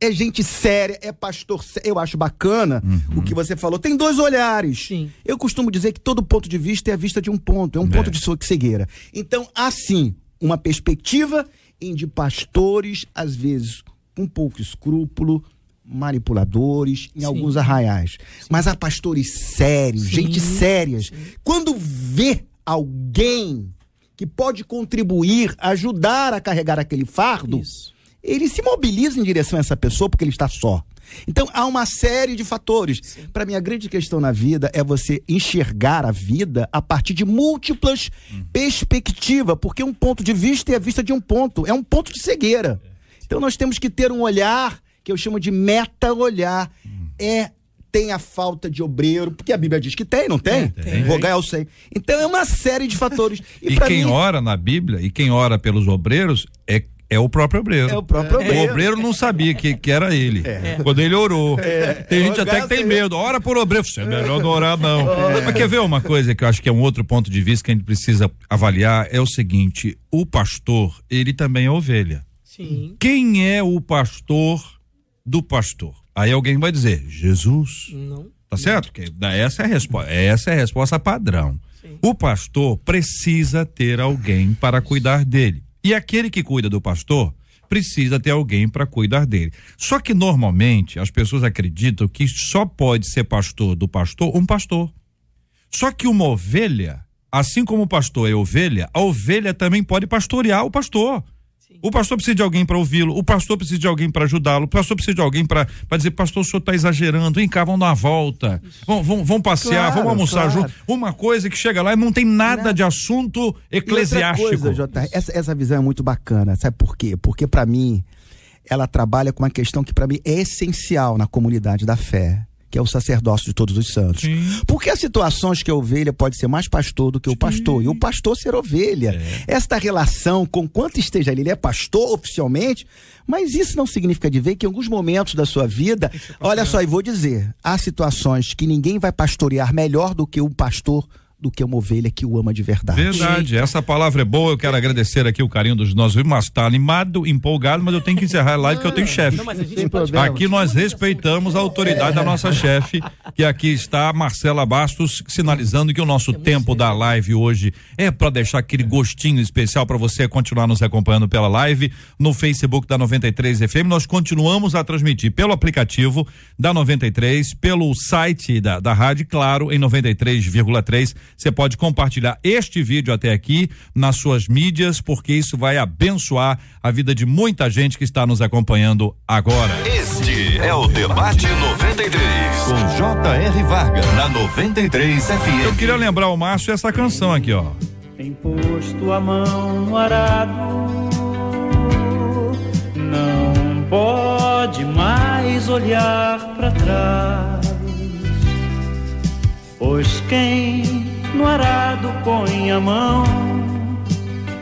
é gente séria, é pastor. Eu acho bacana uhum. o que você falou. Tem dois olhares. Sim. Eu costumo dizer que todo ponto de vista é a vista de um ponto, é um é. ponto de sua cegueira. Então, assim, uma perspectiva em de pastores, às vezes, com pouco escrúpulo, manipuladores em Sim. alguns arraiais. Sim. Mas há pastores sérios, Sim. gente sérias. Quando vê alguém que pode contribuir, ajudar a carregar aquele fardo, Isso. ele se mobiliza em direção a essa pessoa porque ele está só. Então há uma série de fatores. Para mim, a grande questão na vida é você enxergar a vida a partir de múltiplas hum. perspectivas, porque um ponto de vista é a vista de um ponto, é um ponto de cegueira. Então nós temos que ter um olhar que eu chamo de meta-olhar. Hum. É tem a falta de obreiro, porque a Bíblia diz que tem, não tem? É, tem. Rogar ao sei. Então é uma série de fatores. E, e quem mim... ora na Bíblia, e quem ora pelos obreiros, é é o próprio obreiro. É o próprio obreiro. O obreiro não sabia que, que era ele. É. Quando ele orou. É. Tem gente até que tem medo. Ora por obreiro. É melhor não orar, não. É. Mas quer ver uma coisa que eu acho que é um outro ponto de vista que a gente precisa avaliar? É o seguinte: o pastor, ele também é ovelha. Sim. Quem é o pastor do pastor? Aí alguém vai dizer, Jesus. Não. Tá certo? Que essa é a resposta. Essa é a resposta padrão. Sim. O pastor precisa ter alguém para cuidar dele. E aquele que cuida do pastor precisa ter alguém para cuidar dele. Só que normalmente as pessoas acreditam que só pode ser pastor do pastor um pastor. Só que uma ovelha, assim como o pastor é ovelha, a ovelha também pode pastorear o pastor. O pastor precisa de alguém para ouvi-lo, o pastor precisa de alguém para ajudá-lo, o pastor precisa de alguém para dizer, pastor, o senhor está exagerando, vem cá, vamos dar uma volta, vamos, vamos, vamos passear, claro, vamos almoçar claro. junto. Uma coisa que chega lá e não tem nada não. de assunto eclesiástico. Coisa, J, essa, essa visão é muito bacana, sabe por quê? Porque para mim, ela trabalha com uma questão que para mim é essencial na comunidade da fé que é o sacerdócio de todos os santos. Sim. Porque há situações que a ovelha pode ser mais pastor do que o Sim. pastor, e o pastor ser ovelha. É. Esta relação, com quanto esteja ali, ele é pastor oficialmente, mas isso não significa de ver que em alguns momentos da sua vida, olha só, e vou dizer, há situações que ninguém vai pastorear melhor do que o pastor do que uma ovelha que o ama de verdade. Verdade, essa palavra é boa, eu quero agradecer aqui o carinho dos nossos irmãos, está animado, empolgado, mas eu tenho que encerrar a live porque eu tenho chefe. Aqui nós respeitamos a autoridade da nossa chefe, que aqui está Marcela Bastos, sinalizando que o nosso tempo da live hoje é para deixar aquele gostinho especial para você continuar nos acompanhando pela live no Facebook da 93 FM. Nós continuamos a transmitir pelo aplicativo da 93, pelo site da, da rádio, claro, em 93,3 você pode compartilhar este vídeo até aqui nas suas mídias, porque isso vai abençoar a vida de muita gente que está nos acompanhando agora. Este é o Debate 93, com J.R. Varga, na 93 FM. Eu queria lembrar o Márcio essa canção aqui, ó. Tem posto a mão no arado, não pode mais olhar para trás, pois quem no arado põe a mão,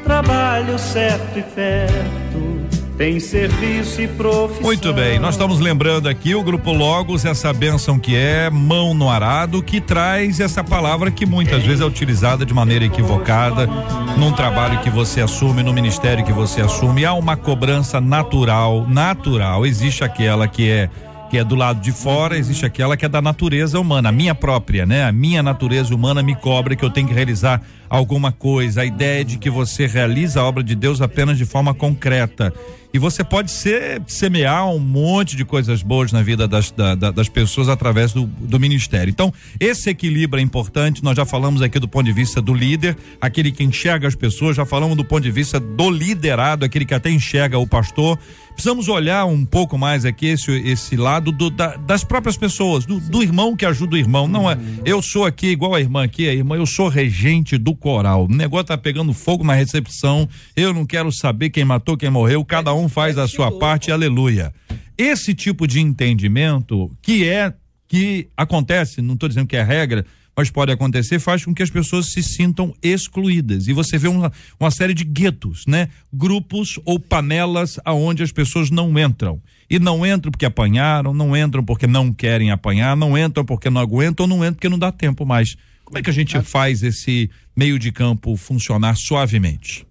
trabalho certo e perto. Tem serviço e profissão. Muito bem, nós estamos lembrando aqui o Grupo Logos, essa benção que é mão no arado, que traz essa palavra que muitas vezes é utilizada de maneira equivocada num trabalho que você assume, no ministério que você assume. Há uma cobrança natural, natural. Existe aquela que é que é do lado de fora, existe aquela que é da natureza humana, a minha própria, né? A minha natureza humana me cobra que eu tenho que realizar alguma coisa. A ideia de que você realiza a obra de Deus apenas de forma concreta. E você pode ser, semear um monte de coisas boas na vida das, da, das pessoas através do, do ministério. Então, esse equilíbrio é importante. Nós já falamos aqui do ponto de vista do líder, aquele que enxerga as pessoas, já falamos do ponto de vista do liderado, aquele que até enxerga o pastor precisamos olhar um pouco mais aqui esse, esse lado do, da, das próprias pessoas, do, do, irmão que ajuda o irmão. Não é, eu sou aqui igual a irmã aqui, a irmã, eu sou regente do coral. O negócio tá pegando fogo na recepção. Eu não quero saber quem matou, quem morreu. Cada um faz a sua parte. Aleluia. Esse tipo de entendimento que é que acontece, não estou dizendo que é regra, mas pode acontecer, faz com que as pessoas se sintam excluídas. E você vê uma, uma série de guetos, né? Grupos ou panelas aonde as pessoas não entram. E não entram porque apanharam, não entram porque não querem apanhar, não entram porque não aguentam, não entram porque não dá tempo mais. Como é que a gente faz esse meio de campo funcionar suavemente?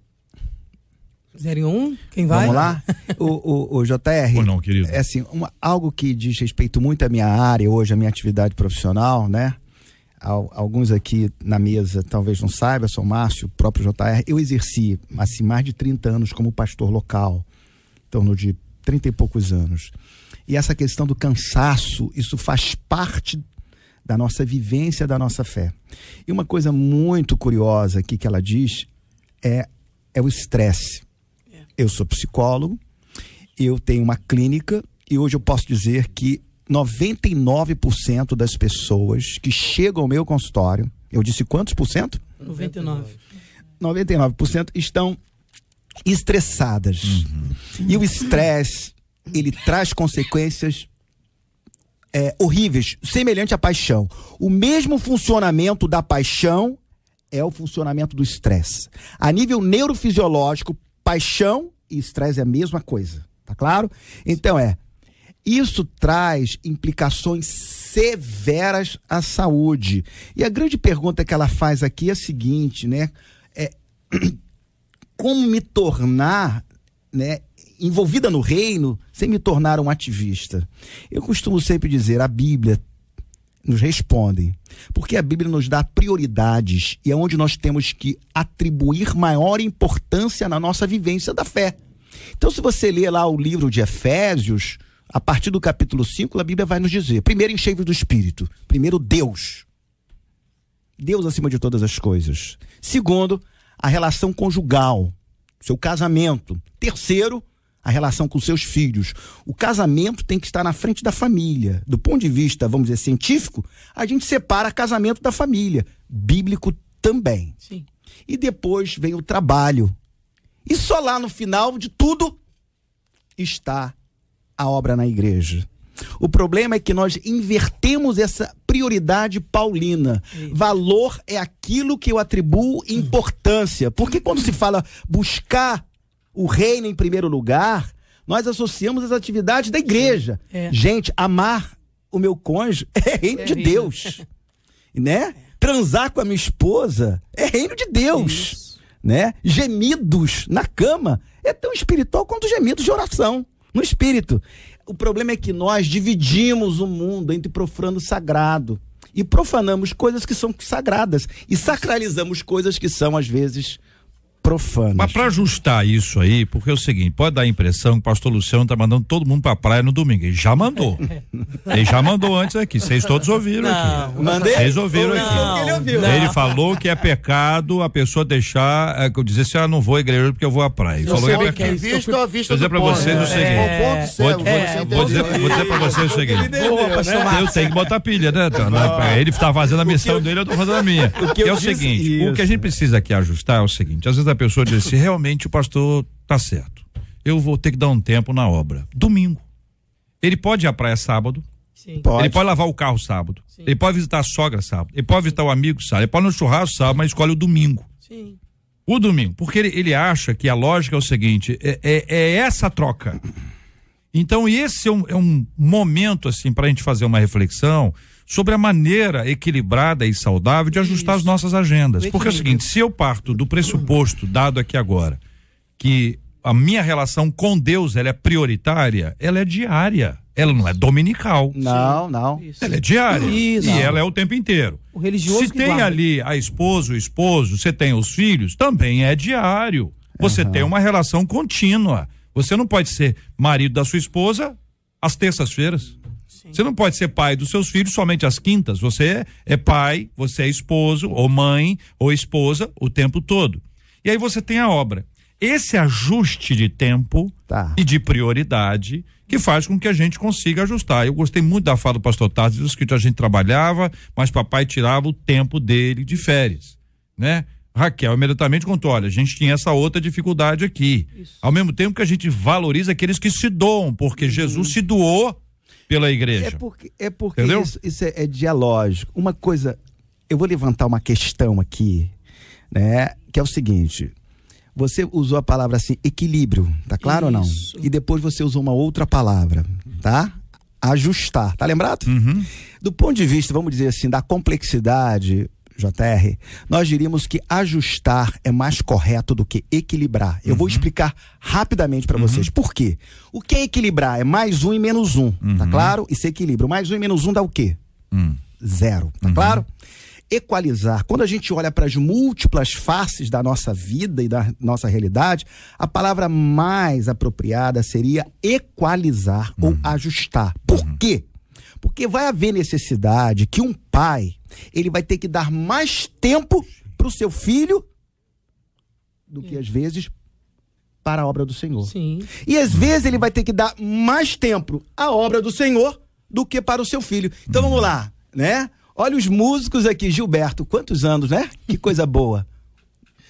01, quem vai? Vamos lá? O, o, o JR. Ou não, querido. É assim, uma, algo que diz respeito muito à minha área hoje, à minha atividade profissional, né? alguns aqui na mesa talvez não saibam, sou Márcio, o próprio JR, eu exerci assim, mais de 30 anos como pastor local, em torno de 30 e poucos anos. E essa questão do cansaço, isso faz parte da nossa vivência, da nossa fé. E uma coisa muito curiosa aqui que ela diz é, é o estresse. É. Eu sou psicólogo, eu tenho uma clínica e hoje eu posso dizer que 99% das pessoas que chegam ao meu consultório, eu disse quantos por cento? 99. 99% estão estressadas. Uhum. E o estresse, ele traz consequências é, horríveis, semelhante à paixão. O mesmo funcionamento da paixão é o funcionamento do estresse. A nível neurofisiológico, paixão e estresse é a mesma coisa. Tá claro? Então é. Isso traz implicações severas à saúde. E a grande pergunta que ela faz aqui é a seguinte, né? É, como me tornar, né, envolvida no reino sem me tornar um ativista? Eu costumo sempre dizer, a Bíblia nos responde, porque a Bíblia nos dá prioridades e é onde nós temos que atribuir maior importância na nossa vivência da fé. Então, se você ler lá o livro de Efésios, a partir do capítulo 5, a Bíblia vai nos dizer: primeiro, enchei do Espírito. Primeiro, Deus. Deus acima de todas as coisas. Segundo, a relação conjugal, seu casamento. Terceiro, a relação com seus filhos. O casamento tem que estar na frente da família. Do ponto de vista, vamos dizer, científico, a gente separa casamento da família. Bíblico também. Sim. E depois vem o trabalho, e só lá no final de tudo está a obra na igreja. O problema é que nós invertemos essa prioridade paulina. Valor é aquilo que eu atribuo importância. Porque quando se fala buscar o reino em primeiro lugar, nós associamos as atividades da igreja. É. Gente, amar o meu cônjuge é reino é de reino. Deus. né? Transar com a minha esposa é reino de Deus né? Gemidos na cama é tão espiritual quanto gemidos de oração no espírito. O problema é que nós dividimos o mundo entre profano e sagrado e profanamos coisas que são sagradas e sacralizamos coisas que são às vezes profanas. Mas para ajustar isso aí, porque é o seguinte, pode dar a impressão que o pastor Luciano tá mandando todo mundo pra praia no domingo. Ele já mandou. ele já mandou antes aqui. Vocês todos ouviram não, aqui. Mandei? Vocês ouviram não, aqui. Ele, ouviu. ele falou que é pecado a pessoa deixar, é, dizer assim, ah, não vou à igreja porque eu vou à praia. Ele falou que é pecado. Visto a vista vou dizer pra vocês o seguinte. É, vou, vou, vou, dizer, vou dizer pra vocês o seguinte. Eu tenho que botar pilha, né? Ele tá fazendo a missão dele, eu tô fazendo a minha. É o seguinte, o que a gente precisa aqui ajustar é o seguinte, às vezes a a pessoa disse: realmente o pastor tá certo. Eu vou ter que dar um tempo na obra. Domingo. Ele pode ir à praia sábado. Sim. Pode. Ele pode lavar o carro sábado. Sim. Ele pode visitar a sogra sábado. Ele pode visitar o amigo sábado. Ele pode ir no churrasco sábado, mas escolhe o domingo. Sim. O domingo. Porque ele, ele acha que a lógica é o seguinte: é, é, é essa troca. Então, esse é um, é um momento, assim, para a gente fazer uma reflexão sobre a maneira equilibrada e saudável de ajustar Isso. as nossas agendas. Porque é o seguinte, se eu parto do pressuposto dado aqui agora que a minha relação com Deus ela é prioritária, ela é diária. Ela não é dominical. Não, não. Ela é diária. Isso. E ela é o tempo inteiro. O religioso Se tem guarda. ali a esposa, o esposo, você tem os filhos, também é diário. Você uhum. tem uma relação contínua. Você não pode ser marido da sua esposa às terças-feiras. Você não pode ser pai dos seus filhos somente às quintas. Você é pai, você é esposo, ou mãe, ou esposa o tempo todo. E aí você tem a obra. Esse ajuste de tempo tá. e de prioridade que faz com que a gente consiga ajustar. Eu gostei muito da fala do pastor Tarso, que a gente trabalhava, mas papai tirava o tempo dele de férias, né? Raquel imediatamente contou: olha, a gente tinha essa outra dificuldade aqui. Isso. Ao mesmo tempo que a gente valoriza aqueles que se doam, porque uhum. Jesus se doou pela igreja. É porque, é porque Entendeu? isso, isso é, é dialógico. Uma coisa, eu vou levantar uma questão aqui, né? Que é o seguinte. Você usou a palavra assim, equilíbrio, tá claro isso. ou não? E depois você usou uma outra palavra, tá? Ajustar, tá lembrado? Uhum. Do ponto de vista, vamos dizer assim, da complexidade, JR, nós diríamos que ajustar é mais correto do que equilibrar. Eu uhum. vou explicar rapidamente para uhum. vocês. Por quê? O que é equilibrar? É mais um e menos um, tá uhum. tá claro? E se equilibra. Mais um e menos um dá o quê? Hum. Zero, tá uhum. claro? equalizar. Quando a gente olha para as múltiplas faces da nossa vida e da nossa realidade, a palavra mais apropriada seria equalizar uhum. ou ajustar. Por uhum. quê? Porque vai haver necessidade que um pai, ele vai ter que dar mais tempo para o seu filho do que às vezes para a obra do Senhor. Sim. E às vezes ele vai ter que dar mais tempo à obra do Senhor do que para o seu filho. Então vamos lá, né? Olha os músicos aqui, Gilberto, quantos anos, né? Que coisa boa.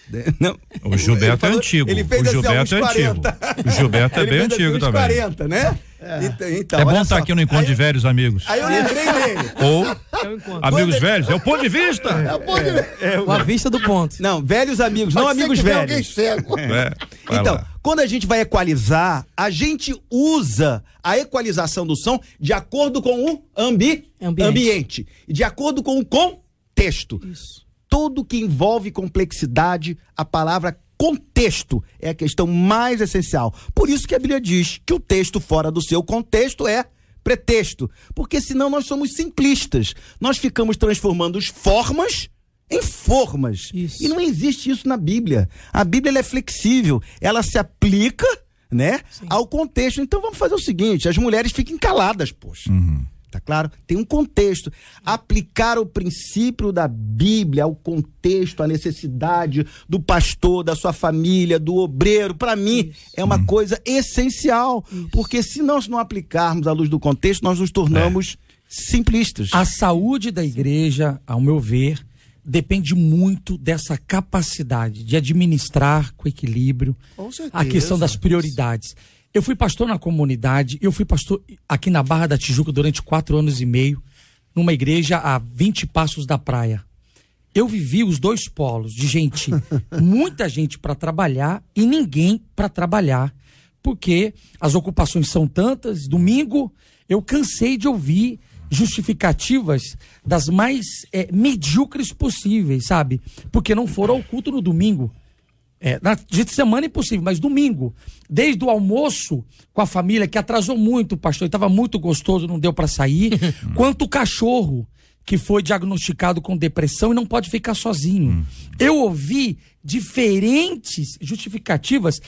Não. O Gilberto é é antigo. Ele fez o assim, Gilberto assim, é antigo. O Gilberto é bem assim, antigo também. 40, né? É, então, então, é bom estar aqui no encontro aí, de velhos amigos. Aí eu lembrei dele. Ou amigos velhos, é o ponto de vista. É, é o ponto de vista. É, a vista do ponto. Não, velhos amigos, Pode não amigos velhos. Cego. É, então, lá. quando a gente vai equalizar, a gente usa a equalização do som de acordo com o ambi ambiente. ambiente e de acordo com o contexto. Isso. Tudo que envolve complexidade, a palavra contexto é a questão mais essencial. Por isso que a Bíblia diz que o texto fora do seu contexto é pretexto, porque senão nós somos simplistas. Nós ficamos transformando as formas em formas. Isso. E não existe isso na Bíblia. A Bíblia é flexível, ela se aplica, né, ao contexto. Então vamos fazer o seguinte, as mulheres fiquem caladas, poxa. Uhum. Tá claro? Tem um contexto. Aplicar o princípio da Bíblia ao contexto, à necessidade do pastor, da sua família, do obreiro, para mim Isso. é uma hum. coisa essencial. Isso. Porque se nós não aplicarmos à luz do contexto, nós nos tornamos é. simplistas. A saúde da igreja, ao meu ver, depende muito dessa capacidade de administrar com equilíbrio com a questão das prioridades. Eu fui pastor na comunidade, eu fui pastor aqui na Barra da Tijuca durante quatro anos e meio, numa igreja a 20 passos da praia. Eu vivi os dois polos de gente, muita gente para trabalhar e ninguém para trabalhar, porque as ocupações são tantas. Domingo eu cansei de ouvir justificativas das mais é, medíocres possíveis, sabe? Porque não foram ao culto no domingo. É, na de semana é impossível, mas domingo, desde o almoço com a família, que atrasou muito, pastor, estava muito gostoso, não deu para sair, quanto o cachorro que foi diagnosticado com depressão e não pode ficar sozinho. Hum. Eu ouvi diferentes justificativas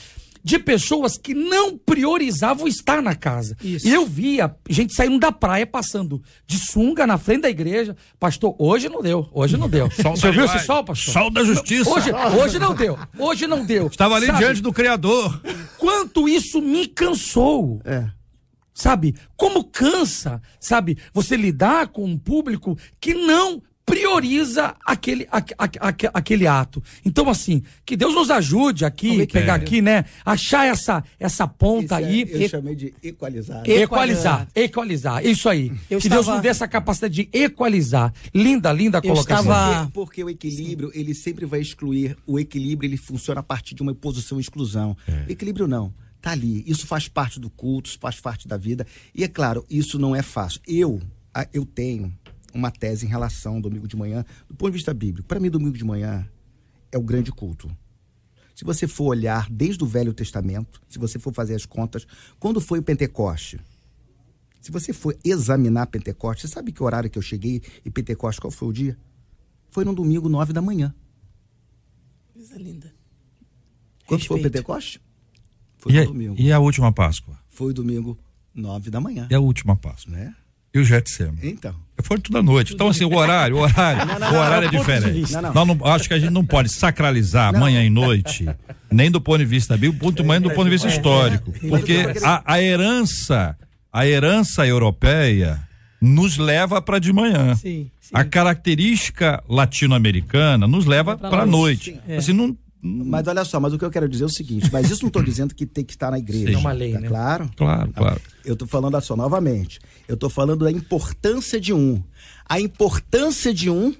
de pessoas que não priorizavam estar na casa. Isso. E eu via gente saindo da praia, passando de sunga na frente da igreja. Pastor, hoje não deu, hoje não deu. Sol Você viu esse sol, pastor? Sol da justiça. Hoje, hoje não deu, hoje não deu. Estava ali Sabe? diante do Criador. Quanto isso me cansou. É sabe? Como cansa, sabe? Você lidar com um público que não prioriza aquele, a, a, a, aquele ato. Então, assim, que Deus nos ajude aqui, pegar aqui, né? Achar essa, essa ponta isso aí. É, eu e... chamei de equalizar. Equalizar, equalizar, isso aí. Eu que estava... Deus nos dê essa capacidade de equalizar. Linda, linda colocação. Estava... Porque, porque, o equilíbrio, Sim. ele sempre vai excluir. O equilíbrio, ele funciona a partir de uma posição exclusão. É. Equilíbrio não tá ali. Isso faz parte do culto, isso faz parte da vida. E é claro, isso não é fácil. Eu, eu tenho uma tese em relação ao domingo de manhã, do ponto de vista bíblico. Para mim, domingo de manhã é o grande culto. Se você for olhar desde o Velho Testamento, se você for fazer as contas, quando foi o Pentecoste? Se você for examinar Pentecoste, você sabe que horário que eu cheguei e Pentecoste, qual foi o dia? Foi no domingo, nove da manhã. Coisa linda. Quando Respeito. foi o Pentecoste? Foi e no domingo. E a última Páscoa? Foi domingo, nove da manhã. E a última Páscoa? Né? E o Getsemane? Então. Foi tudo à noite. Então, assim, o horário, o horário, não, não, o horário não, é diferente. Não, não. acho que a gente não pode sacralizar manhã e noite, nem do ponto de vista bíblico, muito mais do ponto de vista histórico. Porque a, a herança, a herança europeia nos leva para de manhã. Sim, sim. A característica latino-americana nos leva para a noite. É. Assim, não, mas olha só, mas o que eu quero dizer é o seguinte, mas isso não estou dizendo que tem que estar na igreja. É uma lei, tá né? Claro? Claro, claro. Eu estou falando só novamente. Eu estou falando da importância de um. A importância de um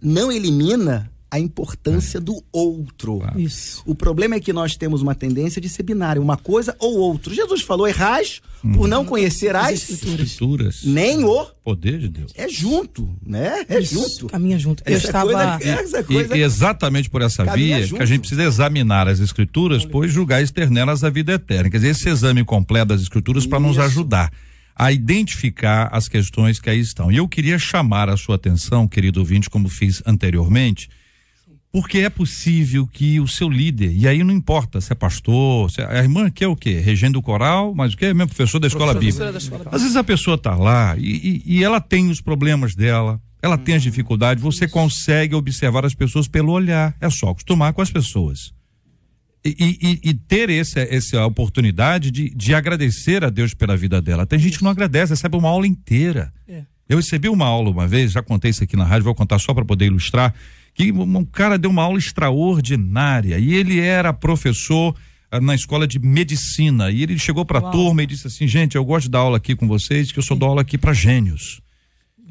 não elimina a importância é. do outro. Claro. Isso. O problema é que nós temos uma tendência de ser binário, uma coisa ou outra. Jesus falou: errais hum. por não conhecer as escrituras. Nem o poder de Deus. É junto, né? É Isso. junto. Caminha junto. Eu estava. Coisa, coisa... E, exatamente por essa via junto. que a gente precisa examinar as escrituras, pois julgar externelas a vida eterna. Quer dizer, esse exame completo das escrituras para nos ajudar a identificar as questões que aí estão. E eu queria chamar a sua atenção, querido ouvinte, como fiz anteriormente, porque é possível que o seu líder, e aí não importa se é pastor, se é, a irmã quer o quê? Regendo o coral, mas o que? É mesmo professor da escola bíblica. Às vezes a pessoa está lá e, e, e, ela tem os problemas dela, ela hum. tem as dificuldades, você Isso. consegue observar as pessoas pelo olhar, é só acostumar com as pessoas. E, e, e, ter esse, essa oportunidade de, de agradecer a Deus pela vida dela. Tem gente que não agradece, recebe uma aula inteira. É. Eu recebi uma aula uma vez, já contei isso aqui na rádio, vou contar só para poder ilustrar que um cara deu uma aula extraordinária e ele era professor ah, na escola de medicina e ele chegou para a turma e disse assim, gente, eu gosto de dar aula aqui com vocês, que eu sou dou aula aqui para gênios.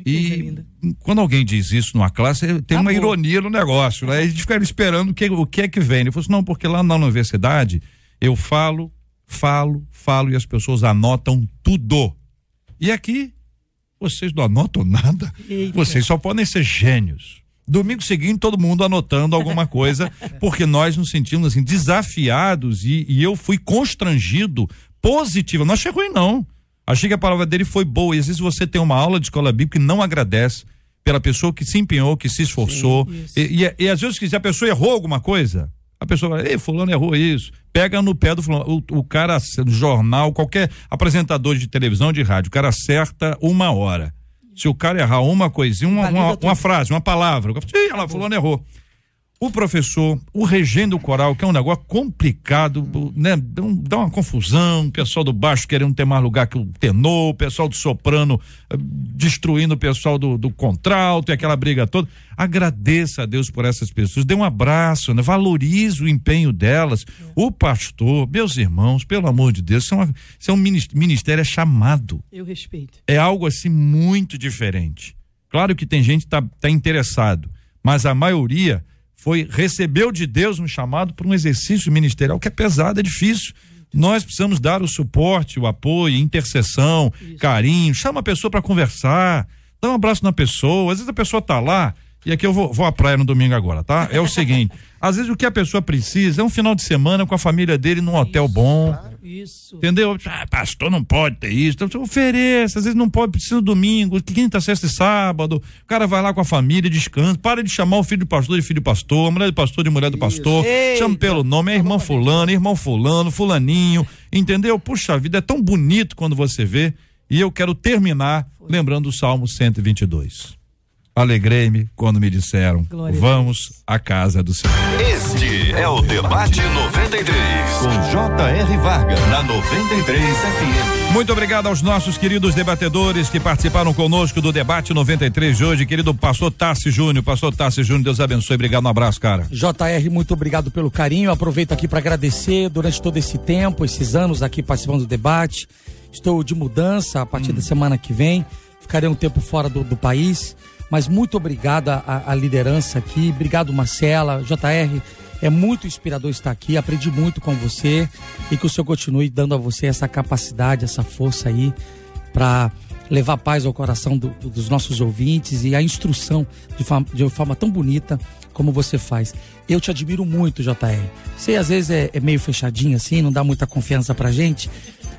E quando alguém diz isso numa classe, tem uma ironia no negócio, né? A gente fica esperando o que, o que é que vem. Ele falou assim, não, porque lá na universidade eu falo, falo, falo e as pessoas anotam tudo. E aqui, vocês não anotam nada. Eita. Vocês só podem ser gênios. Domingo seguinte, todo mundo anotando alguma coisa, porque nós nos sentimos assim, desafiados e, e eu fui constrangido positivo. Não achei ruim, não. Achei que a palavra dele foi boa. E às vezes você tem uma aula de escola bíblica e não agradece pela pessoa que se empenhou, que se esforçou. Sim, e, e, e, às vezes, se a pessoa errou alguma coisa, a pessoa vai, ei, fulano errou isso. Pega no pé do fulano. O, o cara, no jornal, qualquer apresentador de televisão, de rádio, o cara acerta uma hora. Se o cara errar uma coisinha, uma, uma, uma frase, uma palavra, ela falou, errou o professor, o regendo coral, que é um negócio complicado, hum. né? Dá uma confusão, o pessoal do baixo querendo ter mais lugar que o tenor, o pessoal do soprano uh, destruindo o pessoal do, do contralto e aquela briga toda. Agradeça a Deus por essas pessoas, dê um abraço, né? valorize o empenho delas. É. O pastor, meus irmãos, pelo amor de Deus, é, é um ministério é chamado. Eu respeito. É algo assim muito diferente. Claro que tem gente que tá, tá interessado, mas a maioria foi recebeu de Deus um chamado para um exercício ministerial que é pesado, é difícil. Nós precisamos dar o suporte, o apoio, intercessão, Isso. carinho. Chama a pessoa para conversar, dá um abraço na pessoa. Às vezes a pessoa tá lá e aqui eu vou, vou à praia no domingo agora, tá? É o seguinte, às vezes o que a pessoa precisa é um final de semana com a família dele num hotel isso, bom. Claro. Isso. Entendeu? Ah, pastor, não pode ter isso. Então, ofereça, às vezes não pode, precisa domingo, quinta, sexta e sábado. O cara vai lá com a família, descansa. Para de chamar o filho do pastor de filho do pastor, a mulher do pastor de mulher do pastor. Chama pelo nome, é irmão fulano, irmão fulano, fulaninho. Entendeu? Puxa vida, é tão bonito quando você vê. E eu quero terminar lembrando o Salmo 122. Alegrei-me quando me disseram: Glória Vamos à casa do Senhor. Este é o Debate 93, com J.R. Varga, na 93 FM. Muito obrigado aos nossos queridos debatedores que participaram conosco do Debate 93 de hoje. Querido pastor Tassi Júnior, pastor Tassi Júnior, Deus abençoe. Obrigado, um abraço, cara. JR, muito obrigado pelo carinho. aproveito aqui para agradecer durante todo esse tempo, esses anos aqui participando do debate. Estou de mudança a partir hum. da semana que vem. Ficarei um tempo fora do, do país mas muito obrigado à liderança aqui, obrigado Marcela, JR, é muito inspirador estar aqui, aprendi muito com você e que o Senhor continue dando a você essa capacidade, essa força aí para levar paz ao coração do, do, dos nossos ouvintes e a instrução de, forma, de forma tão bonita como você faz. Eu te admiro muito, JR. Você às vezes é, é meio fechadinho assim, não dá muita confiança pra gente,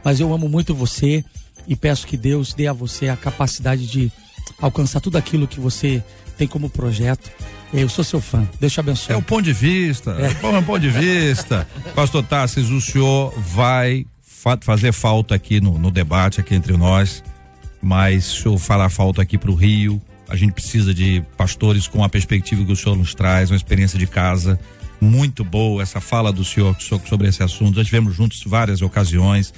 mas eu amo muito você e peço que Deus dê a você a capacidade de alcançar tudo aquilo que você tem como projeto. Eu sou seu fã. Deus te abençoe. É o ponto de vista. É, é o ponto de vista. Pastor Tassis, o senhor vai fa fazer falta aqui no, no, debate, aqui entre nós, mas o senhor fará falta aqui para o Rio. A gente precisa de pastores com a perspectiva que o senhor nos traz, uma experiência de casa muito boa. Essa fala do senhor sobre esse assunto. Já tivemos juntos várias ocasiões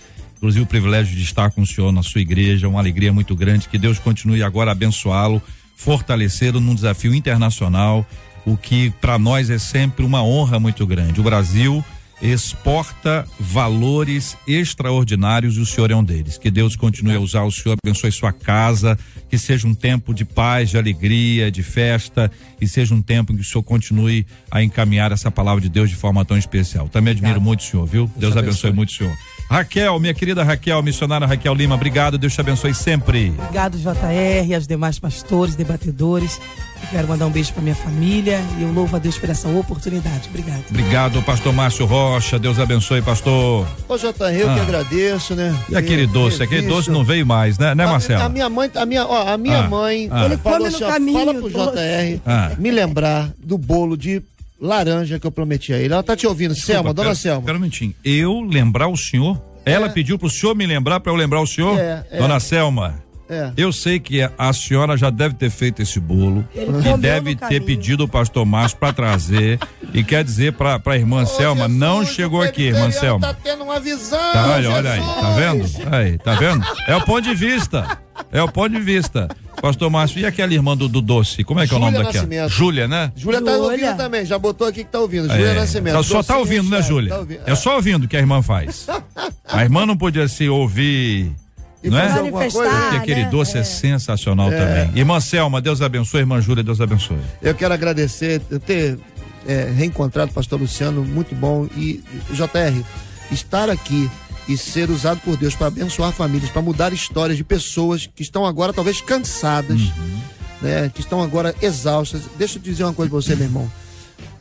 inclusive o privilégio de estar com o senhor na sua igreja, uma alegria muito grande. Que Deus continue agora a abençoá-lo, fortalecê-lo num desafio internacional, o que para nós é sempre uma honra muito grande. O Brasil exporta valores extraordinários e o senhor é um deles. Que Deus continue a usar o senhor, abençoe sua casa, que seja um tempo de paz, de alegria, de festa e seja um tempo em que o senhor continue a encaminhar essa palavra de Deus de forma tão especial. Também admiro Obrigado. muito o senhor, viu? Deus, Deus abençoe. abençoe muito o senhor. Raquel, minha querida Raquel, missionária Raquel Lima, obrigado, Deus te abençoe sempre. Obrigado, JR, aos demais pastores, debatedores. Eu quero mandar um beijo para minha família e eu louvo a Deus por essa oportunidade. Obrigado. Obrigado, pastor Márcio Rocha. Deus abençoe, pastor. Ô, JR, eu ah. que agradeço, né? E aquele doce? Aquele doce não veio mais, né, né Marcelo? A, a minha mãe, a minha, ó, a minha ah. mãe, ah. ele falou assim, caminho, fala pro JR ah. me lembrar do bolo de laranja que eu prometi a ele. Ela tá te ouvindo, Desculpa, Selma, dona pera, Selma. Pera um minutinho. Eu lembrar o senhor? É. Ela pediu pro senhor me lembrar para eu lembrar o senhor? É, é. Dona Selma. É. Eu sei que a senhora já deve ter feito esse bolo e deve ter pedido o pastor Márcio para trazer e quer dizer para a irmã Ô, Selma, Jesus, não chegou aqui, irmã Selma. Tá tendo uma visão. Tá, olha, olha aí, tá vendo? Aí, tá vendo? É o ponto de vista. É o ponto de vista. Pastor Márcio, e aquela irmã do, do doce? Como é que Júlia é o nome daquela? Júlia, né? Júlia tá ouvindo também, já botou aqui que tá ouvindo. Júlia é, Nascimento. Só, só tá ouvindo, né, Júlia? Tá ouvindo. É só ouvindo que a irmã faz. a irmã não podia se ouvir e não é? Porque aquele né? doce é, é sensacional é. também. Irmã Selma, Deus abençoe. Irmã Júlia, Deus abençoe. Eu quero agradecer, eu ter é, reencontrado o pastor Luciano, muito bom. E, JR, estar aqui e ser usado por Deus para abençoar famílias, para mudar histórias de pessoas que estão agora talvez cansadas, uhum. né, que estão agora exaustas. Deixa eu dizer uma coisa para você, meu irmão.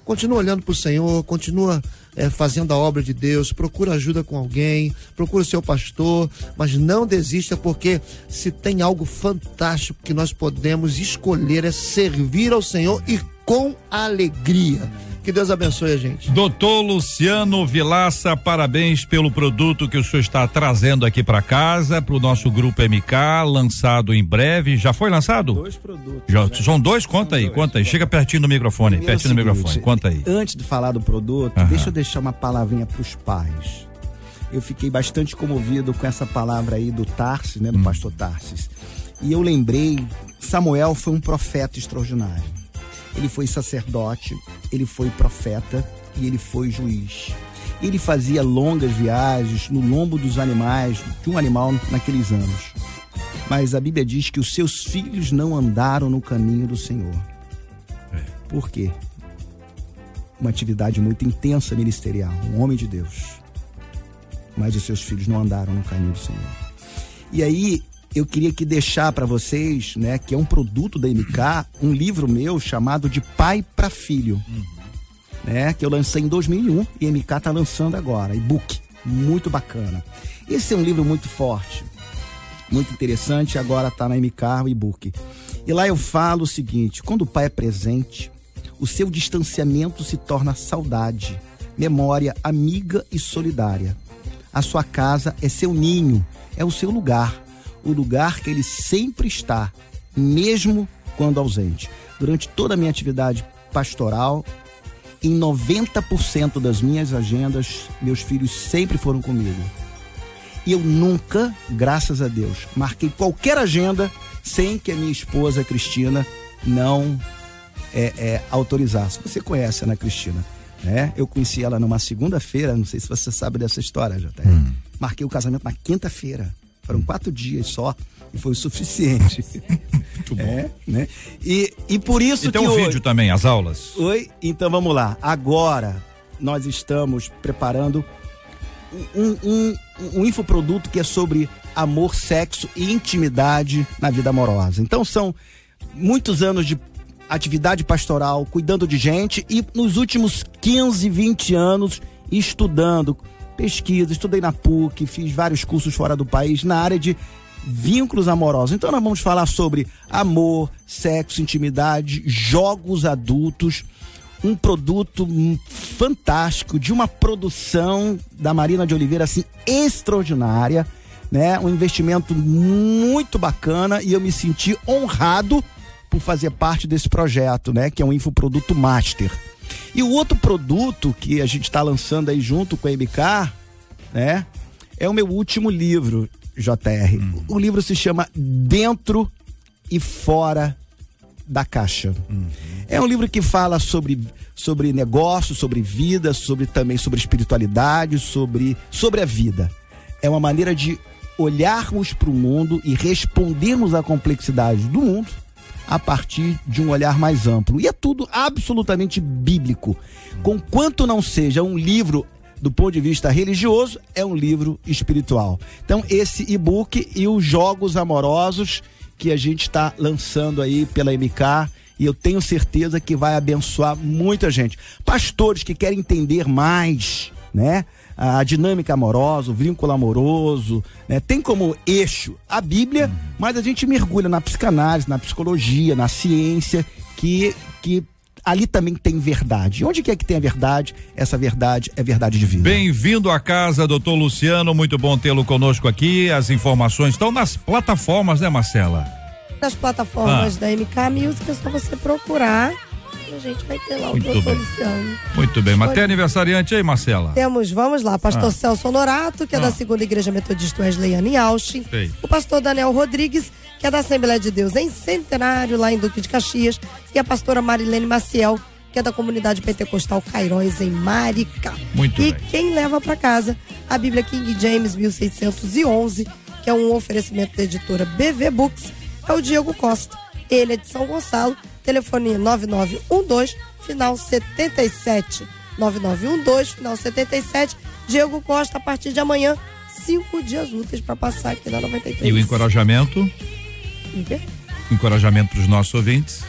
Continua olhando para o Senhor, continua é, fazendo a obra de Deus, procura ajuda com alguém, procura o seu pastor, mas não desista, porque se tem algo fantástico que nós podemos escolher é servir ao Senhor e com alegria. Que Deus abençoe a gente. Doutor Luciano Vilaça, parabéns pelo produto que o senhor está trazendo aqui para casa, para o nosso grupo MK, lançado em breve. Já foi lançado? Dois produtos. Já, né? São dois? Conta são aí, dois. conta aí. Chega pertinho do microfone, Primeiro pertinho seguinte, do microfone. Conta aí. Antes de falar do produto, Aham. deixa eu deixar uma palavrinha para os pais. Eu fiquei bastante comovido com essa palavra aí do Tarsis, né, do hum. pastor Tarsis. E eu lembrei, Samuel foi um profeta extraordinário ele foi sacerdote, ele foi profeta e ele foi juiz. Ele fazia longas viagens no lombo dos animais, de um animal naqueles anos. Mas a Bíblia diz que os seus filhos não andaram no caminho do Senhor. É. Por quê? Uma atividade muito intensa ministerial, um homem de Deus. Mas os seus filhos não andaram no caminho do Senhor. E aí eu queria que deixar para vocês, né, que é um produto da MK, um livro meu chamado de Pai para Filho, uhum. né, que eu lancei em 2001 e a MK tá lançando agora, e-book, muito bacana. Esse é um livro muito forte, muito interessante, agora tá na MK o e-book. E lá eu falo o seguinte: quando o pai é presente, o seu distanciamento se torna saudade, memória amiga e solidária. A sua casa é seu ninho, é o seu lugar o lugar que ele sempre está, mesmo quando ausente. Durante toda a minha atividade pastoral, em 90% das minhas agendas, meus filhos sempre foram comigo. E eu nunca, graças a Deus, marquei qualquer agenda sem que a minha esposa Cristina não é, é, autorizasse. Você conhece a Ana Cristina, né? Eu conheci ela numa segunda-feira, não sei se você sabe dessa história, já hum. Marquei o casamento na quinta-feira. Foram quatro dias só e foi o suficiente. Muito bom. É, né? E, e por isso e tem que. Tem um hoje... vídeo também, as aulas. Oi? Então vamos lá. Agora nós estamos preparando um, um, um infoproduto que é sobre amor, sexo e intimidade na vida amorosa. Então são muitos anos de atividade pastoral, cuidando de gente e nos últimos 15, 20 anos estudando pesquisa, estudei na PUC, fiz vários cursos fora do país na área de vínculos amorosos. Então nós vamos falar sobre amor, sexo, intimidade, jogos adultos, um produto fantástico de uma produção da Marina de Oliveira assim extraordinária, né? Um investimento muito bacana e eu me senti honrado por fazer parte desse projeto, né, que é um infoproduto master. E o outro produto que a gente está lançando aí junto com a MK, né? É o meu último livro, JR. Uhum. O livro se chama Dentro e Fora da Caixa. Uhum. É um livro que fala sobre, sobre negócio, sobre vida, sobre também sobre espiritualidade, sobre, sobre a vida. É uma maneira de olharmos para o mundo e respondermos à complexidade do mundo a partir de um olhar mais amplo. E é tudo absolutamente bíblico. Conquanto não seja um livro do ponto de vista religioso, é um livro espiritual. Então, esse e-book e os jogos amorosos que a gente está lançando aí pela MK e eu tenho certeza que vai abençoar muita gente. Pastores que querem entender mais, né? A dinâmica amorosa, o vínculo amoroso, né? tem como eixo a Bíblia, mas a gente mergulha na psicanálise, na psicologia, na ciência, que, que ali também tem verdade. Onde quer que tenha verdade, essa verdade é verdade de vida. Bem-vindo à casa, doutor Luciano. Muito bom tê-lo conosco aqui. As informações estão nas plataformas, né, Marcela? Nas plataformas ah. da MK Music, é só você procurar a gente vai ter lá Muito o Luciano. Muito bem. Mas tem aniversariante aí, Marcela? Temos, vamos lá, pastor ah. Celso Honorato, que é ah. da segunda igreja metodista Wesleyana em Austin. Sei. O pastor Daniel Rodrigues, que é da Assembleia de Deus em Centenário, lá em Duque de Caxias. E a pastora Marilene Maciel, que é da comunidade pentecostal Cairóis, em Maricá. Muito e bem. quem leva para casa a Bíblia King James 1611, que é um oferecimento da editora BV Books, é o Diego Costa. Ele é de São Gonçalo telefone 9912, final 77. 9912, final 77. Diego Costa, a partir de amanhã, cinco dias úteis para passar aqui na 93. E o encorajamento? O quê? Encorajamento para os nossos ouvintes.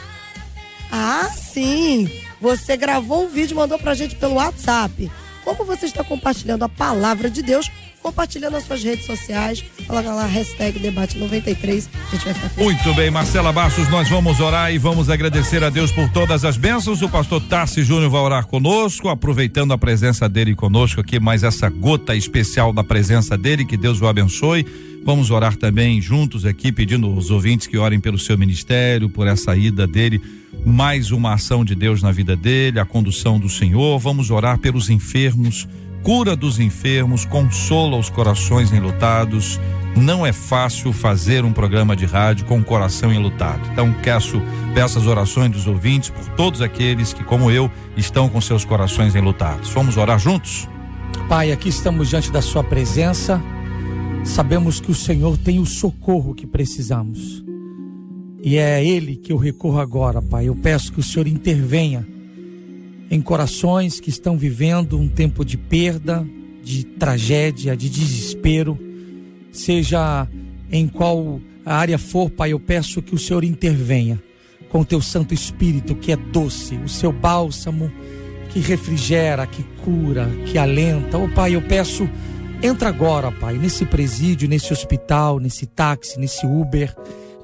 Ah, sim! Você gravou um vídeo e mandou pra gente pelo WhatsApp. Como você está compartilhando a palavra de Deus compartilhando nas suas redes sociais. Coloca lá, hashtag debate 93. A gente vai ficar feliz. Muito bem, Marcela Bastos, nós vamos orar e vamos agradecer a Deus por todas as bênçãos. O pastor Tassi Júnior vai orar conosco, aproveitando a presença dele conosco aqui, mais essa gota especial da presença dele, que Deus o abençoe. Vamos orar também juntos aqui, pedindo aos ouvintes que orem pelo seu ministério, por essa ida dele, mais uma ação de Deus na vida dele, a condução do Senhor. Vamos orar pelos enfermos cura dos enfermos, consola os corações enlutados. Não é fácil fazer um programa de rádio com o coração enlutado. Então, peço, peço as orações dos ouvintes por todos aqueles que, como eu, estão com seus corações enlutados. Vamos orar juntos? Pai, aqui estamos diante da Sua presença. Sabemos que o Senhor tem o socorro que precisamos. E é Ele que eu recorro agora, Pai. Eu peço que o Senhor intervenha em corações que estão vivendo um tempo de perda, de tragédia, de desespero, seja em qual área for, Pai, eu peço que o Senhor intervenha com o teu Santo Espírito, que é doce, o seu bálsamo que refrigera, que cura, que alenta. Oh, Pai, eu peço, entra agora, Pai, nesse presídio, nesse hospital, nesse táxi, nesse Uber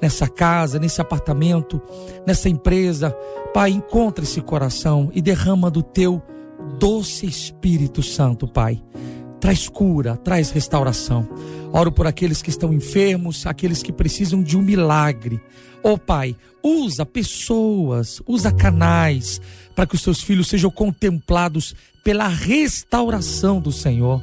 nessa casa, nesse apartamento, nessa empresa. Pai, encontra esse coração e derrama do teu doce Espírito Santo, Pai. Traz cura, traz restauração. Oro por aqueles que estão enfermos, aqueles que precisam de um milagre. Oh, Pai, usa pessoas, usa canais para que os seus filhos sejam contemplados pela restauração do Senhor.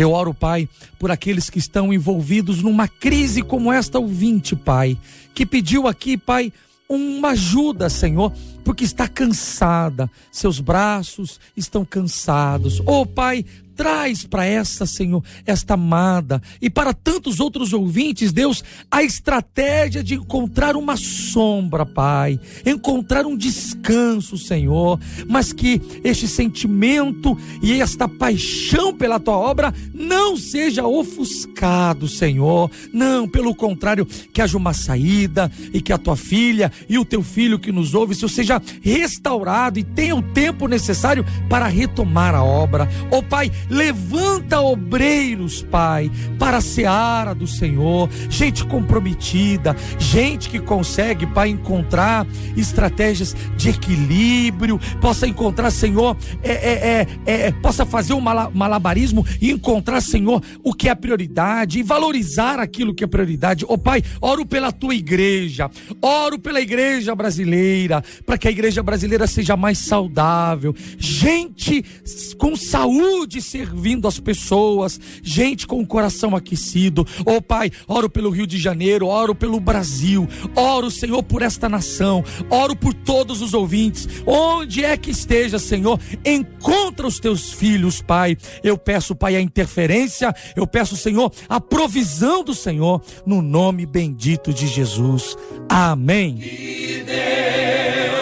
Eu oro, Pai, por aqueles que estão envolvidos numa crise como esta ouvinte, Pai, que pediu aqui, Pai, uma ajuda, Senhor, porque está cansada, seus braços estão cansados. Oh, Pai, traz para essa, Senhor, esta amada e para tantos outros ouvintes, Deus, a estratégia de encontrar uma sombra, Pai, encontrar um descanso, Senhor, mas que este sentimento e esta paixão pela tua obra não seja ofuscado, Senhor. Não, pelo contrário, que haja uma saída e que a tua filha e o teu filho que nos ouve, Senhor, seja restaurado e tenha o tempo necessário para retomar a obra. Oh, Pai, Levanta obreiros, Pai, para a seara do Senhor, gente comprometida, gente que consegue, Pai, encontrar estratégias de equilíbrio, possa encontrar, Senhor, é, é, é, é possa fazer um malabarismo e encontrar, Senhor, o que é prioridade e valorizar aquilo que é prioridade. Ó oh, Pai, oro pela tua igreja, oro pela igreja brasileira, para que a igreja brasileira seja mais saudável, gente com saúde, servindo as pessoas, gente com o coração aquecido. Oh Pai, oro pelo Rio de Janeiro, oro pelo Brasil, oro, Senhor, por esta nação, oro por todos os ouvintes, onde é que esteja, Senhor, encontra os teus filhos, Pai. Eu peço, Pai, a interferência, eu peço, Senhor, a provisão do Senhor, no nome bendito de Jesus. Amém. Que